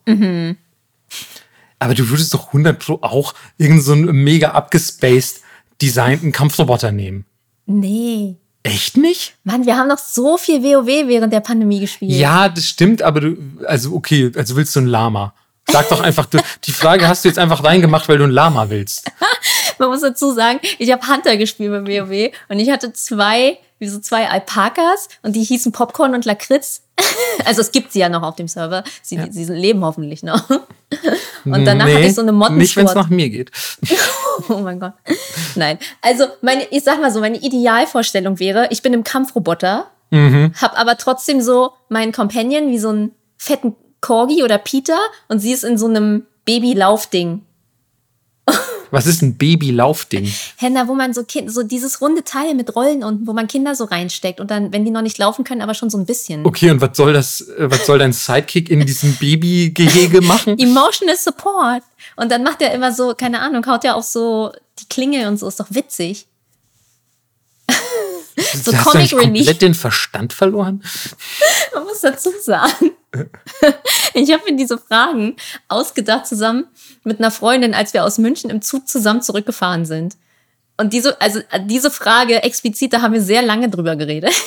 Aber du würdest doch 100 Pro auch irgendeinen so einen mega abgespaced designten Kampfroboter nehmen. Nee. Echt nicht? Mann, wir haben noch so viel WoW während der Pandemie gespielt. Ja, das stimmt, aber du, also okay, also willst du ein Lama? Sag doch einfach, du, die Frage hast du jetzt einfach reingemacht, weil du ein Lama willst. Man muss dazu sagen, ich habe Hunter gespielt bei WoW und ich hatte zwei, wie so zwei Alpakas und die hießen Popcorn und Lakritz. Also es gibt sie ja noch auf dem Server. Sie, sie leben hoffentlich noch. Und danach hatte ich so eine Motten Nicht, wenn es nach mir geht. Oh mein Gott. Nein. Also, meine, ich sag mal so, meine Idealvorstellung wäre, ich bin im Kampfroboter, hab aber trotzdem so meinen Companion wie so einen fetten Corgi oder Peter und sie ist in so einem Baby-Laufding. Was ist ein Baby-Laufding? Händler, wo man so kind, so dieses runde Teil mit Rollen unten, wo man Kinder so reinsteckt und dann, wenn die noch nicht laufen können, aber schon so ein bisschen. Okay, und was soll das, äh, was soll dein Sidekick in diesem Babygehege machen? Emotional Support. Und dann macht er immer so, keine Ahnung, haut er auch so die Klinge und so, ist doch witzig. so Hast du Comic komplett Relief. den Verstand verloren? Man muss dazu sagen, ich habe mir diese Fragen ausgedacht zusammen mit einer Freundin, als wir aus München im Zug zusammen zurückgefahren sind. Und diese, also diese Frage explizit, da haben wir sehr lange drüber geredet.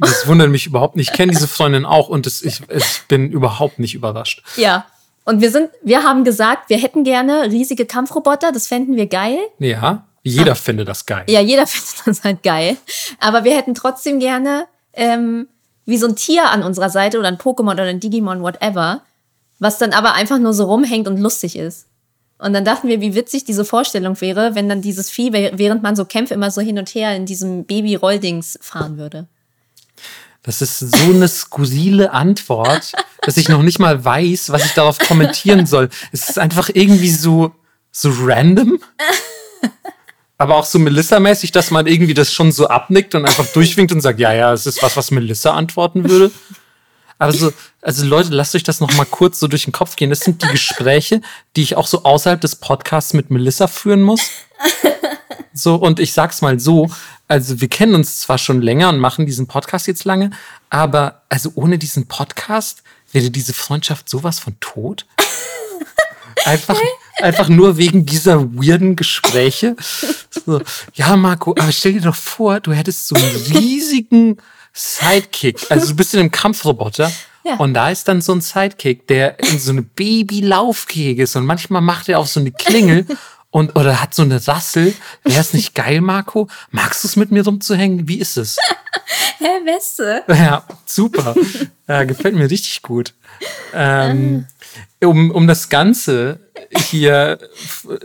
Das wundert mich überhaupt nicht. Ich kenne diese Freundin auch und das, ich, ich bin überhaupt nicht überrascht. Ja. Und wir sind, wir haben gesagt, wir hätten gerne riesige Kampfroboter, das fänden wir geil. Ja, jeder findet das geil. Ja, jeder findet das halt geil. Aber wir hätten trotzdem gerne ähm, wie so ein Tier an unserer Seite oder ein Pokémon oder ein Digimon, whatever, was dann aber einfach nur so rumhängt und lustig ist. Und dann dachten wir, wie witzig diese Vorstellung wäre, wenn dann dieses Vieh, während man so Kämpfe immer so hin und her in diesem Baby-Rolldings fahren würde. Das ist so eine skurrile Antwort, dass ich noch nicht mal weiß, was ich darauf kommentieren soll. Es ist einfach irgendwie so, so random. Aber auch so Melissa-mäßig, dass man irgendwie das schon so abnickt und einfach durchwinkt und sagt, ja, ja, es ist was, was Melissa antworten würde. Aber so, also Leute, lasst euch das noch mal kurz so durch den Kopf gehen. Das sind die Gespräche, die ich auch so außerhalb des Podcasts mit Melissa führen muss. So, und ich sag's mal so, also wir kennen uns zwar schon länger und machen diesen Podcast jetzt lange, aber also ohne diesen Podcast wäre diese Freundschaft sowas von tot. Einfach, einfach nur wegen dieser weirden Gespräche. So, ja, Marco, aber stell dir doch vor, du hättest so einen riesigen Sidekick. Also du bist in einem Kampfroboter Ja. und da ist dann so ein Sidekick, der in so eine Baby-Laufgehege ist und manchmal macht er auch so eine Klingel und oder hat so eine Rassel. Wäre es nicht geil, Marco? Magst du es mit mir rumzuhängen? Wie ist es? Hä, Weste? Ja, super. Ja, gefällt mir richtig gut. Ähm, um, um das Ganze hier,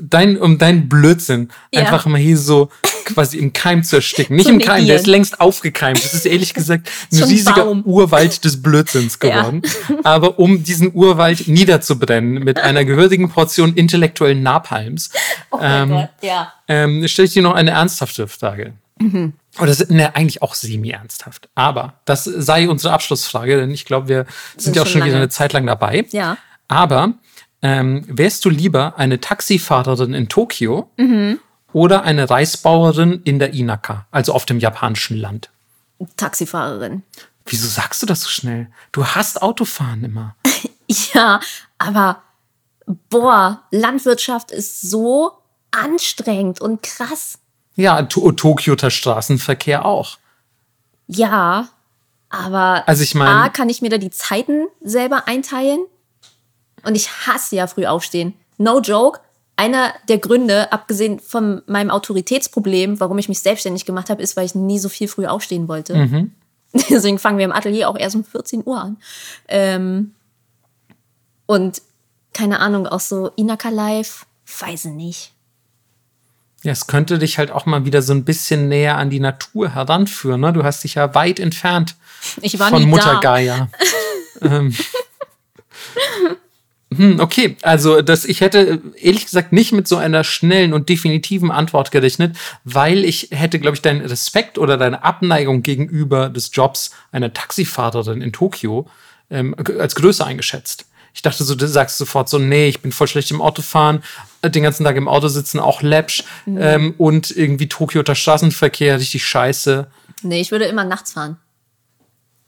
dein, um deinen Blödsinn Ja. einfach mal hier so quasi im Keim zu ersticken. Nicht Zu im Keim, der ist längst aufgekeimt. Das ist ehrlich gesagt ein Schon riesiger Baum. Urwald des Blödsinns Ja. geworden. Aber um diesen Urwald niederzubrennen mit einer gehörigen Portion intellektuellen Napalms, Oh ähm, ja. ähm, stelle ich dir noch eine ernsthafte Frage. Oder das ist ne, eigentlich auch semi-ernsthaft. Aber das sei unsere Abschlussfrage, denn ich glaube, wir sind, Sind ja auch schon schon wieder lange. eine Zeit lang dabei. Ja. Aber ähm, wärst du lieber eine Taxifahrerin in Tokio Mhm. oder eine Reisbauerin in der Inaka, also auf dem japanischen Land? Taxifahrerin. Wieso sagst du das so schnell? Du hast Autofahren immer. Ja, aber boah, Landwirtschaft ist so anstrengend und krass. Ja, to Tokioter Straßenverkehr auch. Ja, aber Also ich mein- A, kann ich mir da die Zeiten selber einteilen? Und ich hasse ja früh aufstehen. No joke. Einer der Gründe, abgesehen von meinem Autoritätsproblem, warum ich mich selbstständig gemacht habe, ist, weil ich nie so viel früh aufstehen wollte. Mhm. Deswegen fangen wir im Atelier auch erst um 14 Uhr an. Ähm, und keine Ahnung, auch so Inaka Live, weiß ich nicht. Ja, es könnte dich halt auch mal wieder so ein bisschen näher an die Natur heranführen. Ne? Du hast dich ja weit entfernt Ich war von Mutter da. Gaia. ähm. hm, okay, also das, ich hätte ehrlich gesagt nicht mit so einer schnellen und definitiven Antwort gerechnet, weil ich hätte, glaube ich, deinen Respekt oder deine Abneigung gegenüber des Jobs einer Taxifahrerin in Tokio ähm, als größer eingeschätzt. Ich dachte so, du sagst sofort so, nee, ich bin voll schlecht im Autofahren, äh, den ganzen Tag im Auto sitzen, auch läppsch ähm, und irgendwie Tokio der Straßenverkehr richtig scheiße. Nee, ich würde immer nachts fahren.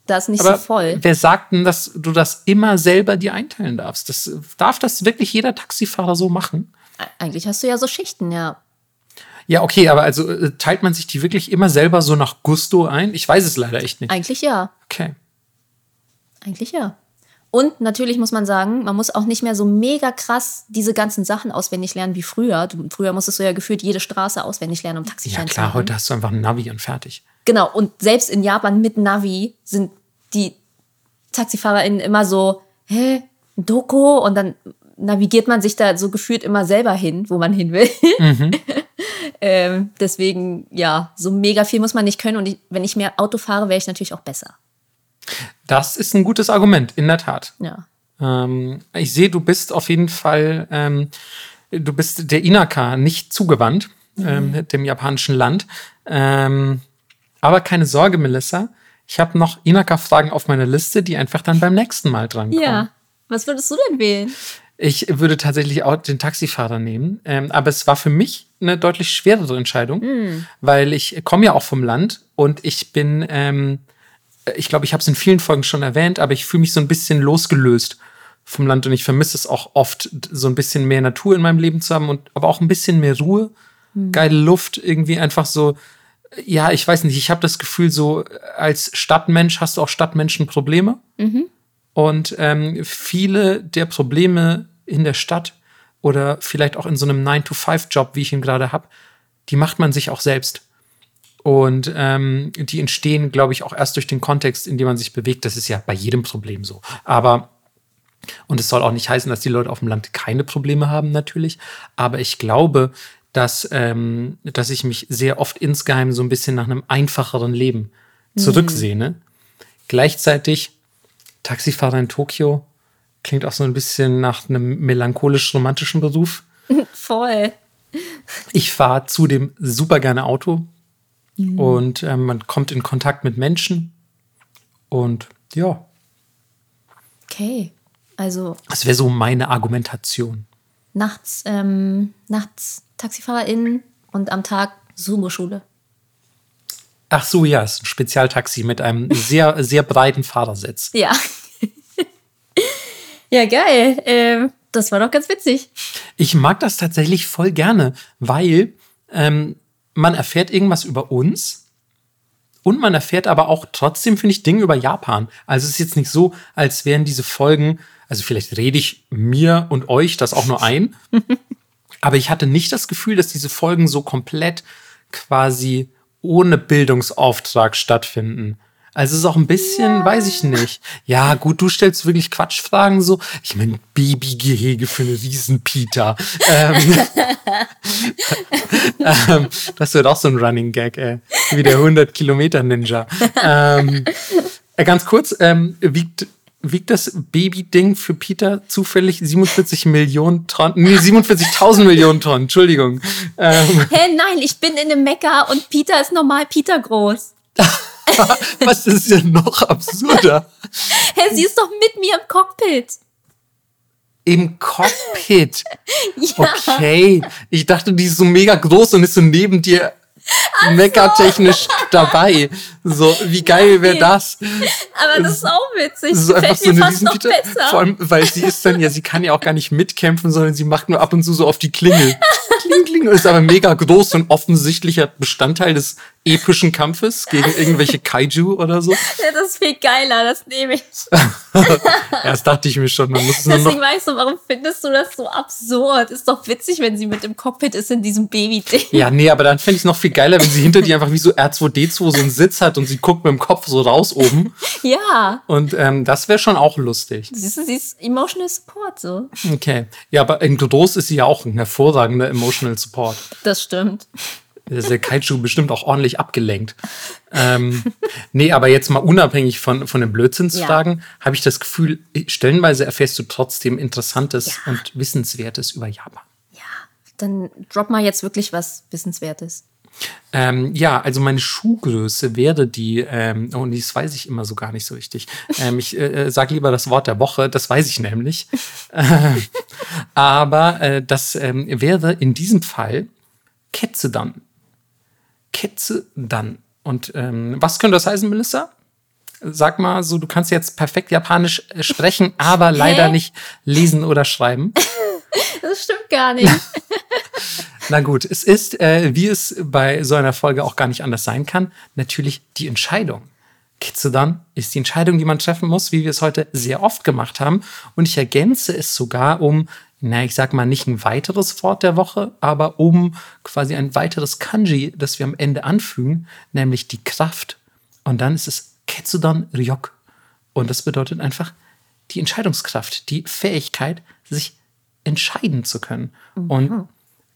Da ist nicht Aber so voll. wer sagt denn, dass du das immer selber dir einteilen darfst? Das, darf das wirklich jeder Taxifahrer so machen? Eigentlich hast du ja so Schichten, ja. Ja, okay, aber also äh, teilt man sich die wirklich immer selber so nach Gusto ein? Ich weiß es leider echt nicht. Eigentlich ja. Okay. Eigentlich ja. Und natürlich muss man sagen, man muss auch nicht mehr so mega krass diese ganzen Sachen auswendig lernen wie früher. Du, früher musstest du ja gefühlt jede Straße auswendig lernen, um Ja, Taxischein zu klar, machen. heute hast du einfach ein Navi und fertig. Genau, und selbst in Japan mit Navi sind die TaxifahrerInnen immer so, hä, Doko? Und dann navigiert man sich da so gefühlt immer selber hin, wo man hin will. ähm, deswegen, ja, so mega viel muss man nicht können. Und ich, wenn ich mehr Auto fahre, wäre ich natürlich auch besser. Das ist ein gutes Argument, in der Tat. Ja. Ähm, ich sehe, du bist auf jeden Fall, ähm, du bist der Inaka nicht zugewandt, ähm, dem japanischen Land. Ähm, aber keine Sorge, Melissa. Ich habe noch Inaka-Fragen auf meiner Liste, die einfach dann beim nächsten Mal drankommen. Ja. Was würdest du denn wählen? Ich würde tatsächlich auch den Taxifahrer nehmen. Ähm, aber es war für mich eine deutlich schwerere Entscheidung, weil ich komme ja auch vom Land und ich bin, ähm, ich glaube, ich habe es in vielen Folgen schon erwähnt, aber ich fühle mich so ein bisschen losgelöst vom Land und ich vermisse es auch oft, so ein bisschen mehr Natur in meinem Leben zu haben und aber auch ein bisschen mehr Ruhe, geile Luft, irgendwie einfach so. Ja, ich weiß nicht, ich habe das Gefühl, so als Stadtmensch hast du auch Stadtmenschenprobleme. Und ähm, viele der Probleme in der Stadt oder vielleicht auch in so einem 9-to-5-Job, wie ich ihn gerade habe, die macht man sich auch selbst. Und ähm, die entstehen, glaube ich, auch erst durch den Kontext, in dem man sich bewegt. Das ist ja bei jedem Problem so. Aber, und es soll auch nicht heißen, dass die Leute auf dem Land keine Probleme haben, natürlich. Aber ich glaube, dass, ähm, dass ich mich sehr oft insgeheim so ein bisschen nach einem einfacheren Leben zurücksehne. Gleichzeitig Taxifahrer in Tokio klingt auch so ein bisschen nach einem melancholisch-romantischen Beruf. Voll. Ich fahre zudem super gerne Auto und ähm, man kommt in Kontakt mit Menschen und ja, Okay. Also das wäre so meine Argumentation. nachts, ähm, nachts TaxifahrerInnen und am Tag Sumo-Schule. Ach so, ja, es ist ein Spezialtaxi mit einem sehr, sehr breiten Fahrersitz. Ja. ja, geil. Ähm, das war doch ganz witzig. Ich mag das tatsächlich voll gerne, weil ähm, man erfährt irgendwas über uns und man erfährt aber auch trotzdem, finde ich, Dinge über Japan. Also es ist jetzt nicht so, als wären diese Folgen, also vielleicht rede ich mir und euch das auch nur ein, aber ich hatte nicht das Gefühl, dass diese Folgen so komplett quasi ohne Bildungsauftrag stattfinden. Also es ist auch ein bisschen, weiß ich nicht. Ja, gut, du stellst wirklich Quatschfragen so. Ich meine, Babygehege für eine Riesenpita. ähm, ähm, das wird auch so ein Running Gag, ey. Wie der 100 Kilometer Ninja. Ähm, äh, ganz kurz, ähm, wiegt wiegt das Baby-Ding für Peter zufällig 47 Millionen Tonnen? Nee, 47.000 Millionen Tonnen, Entschuldigung. Ähm. Hä, nein, ich bin in einem Mecker und Peter ist normal Peter groß. Was ist ja noch absurder? Hä, sie ist doch mit mir im Cockpit. Im Cockpit? ja. Okay. Ich dachte, die ist so mega groß und ist so neben dir meckertechnisch so. dabei. So, wie geil wäre das? Aber das ist auch witzig. Das ist einfach so eine Riesenpita. Vor allem, weil sie ist dann, ja, sie kann ja auch gar nicht mitkämpfen, sondern sie macht nur ab und zu so auf die Klingel. Kling, kling. Ist aber mega groß und offensichtlicher Bestandteil des epischen Kampfes gegen irgendwelche Kaiju oder so. Ja, das ist viel geiler, das nehme ich. ja, das dachte ich mir schon. Man muss Deswegen noch weißt du, warum findest du das so absurd? Ist doch witzig, wenn sie mit im Cockpit ist in diesem Baby-Ding. Ja, nee, aber dann fände ich es noch viel geiler, wenn sie hinter dir einfach wie so R2D2 so einen Sitz hat und sie guckt mit dem Kopf so raus oben. Ja. Und ähm, das wäre schon auch lustig. Siehst du, sie ist Emotional Support so. Okay. Ja, aber in Groß ist sie ja auch ein hervorragender Emotional Support. Das stimmt ist der Kaiju bestimmt auch ordentlich abgelenkt. ähm, nee, aber jetzt mal unabhängig von, von den Blödsinnsfragen, ja. habe ich das Gefühl, stellenweise erfährst du trotzdem Interessantes ja. und Wissenswertes über Japan. Ja, dann drop mal jetzt wirklich was Wissenswertes. Ähm, ja, also meine Schuhgröße wäre die, ähm, oh, das weiß ich immer so gar nicht so richtig. Ähm, ich äh, äh sage lieber das Wort der Woche, das weiß ich nämlich. äh, aber äh, das ähm, wäre in diesem Fall Ketzedan. Ketze dann. Und ähm, was könnte das heißen, Melissa? Sag mal so, du kannst jetzt perfekt Japanisch äh, sprechen, aber leider nicht lesen oder schreiben. Das stimmt gar nicht. Na gut, es ist, äh, wie es bei so einer Folge auch gar nicht anders sein kann, natürlich die Entscheidung. Kitsudan ist die Entscheidung, die man treffen muss, wie wir es heute sehr oft gemacht haben. Und ich ergänze es sogar um na, ich sag mal, nicht ein weiteres Wort der Woche, aber um quasi ein weiteres Kanji, das wir am Ende anfügen, nämlich die Kraft. Und dann ist es Ketsudan Ryok. Und das bedeutet einfach die Entscheidungskraft, die Fähigkeit, sich entscheiden zu können. Mhm. Und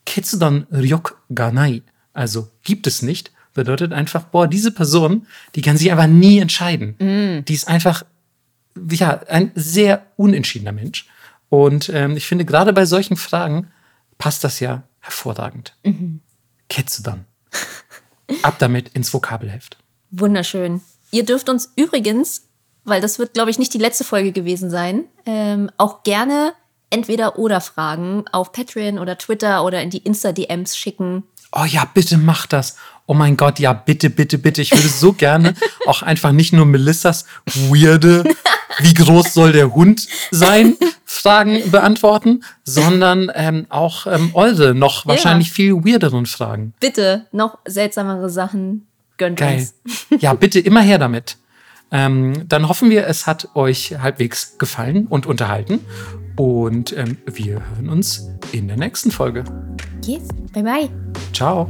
Ketsudan Ryok Ganai, also gibt es nicht, bedeutet einfach, boah, diese Person, die kann sich aber nie entscheiden. Mhm. Die ist einfach, ja, ein sehr unentschiedener Mensch. Und ähm, ich finde, gerade bei solchen Fragen passt das ja hervorragend. Mhm. Ketze dann. Ab damit ins Vokabelheft. Wunderschön. Ihr dürft uns übrigens, weil das wird, glaube ich, nicht die letzte Folge gewesen sein, ähm, auch gerne entweder oder Fragen auf Patreon oder Twitter oder in die Insta-DMs schicken. Oh ja, bitte mach das. Oh mein Gott, ja, bitte, bitte, bitte. Ich würde so gerne auch einfach nicht nur Melissas weirde, wie groß soll der Hund sein, Fragen beantworten, sondern ähm, auch ähm, eure noch wahrscheinlich ja. viel weirderen Fragen. Bitte, noch seltsamere Sachen gönnt Geil. uns. Ja, bitte immer her damit. Ähm, dann hoffen wir, es hat euch halbwegs gefallen und unterhalten. Und ähm, wir hören uns in der nächsten Folge. Yes, bye bye. Ciao.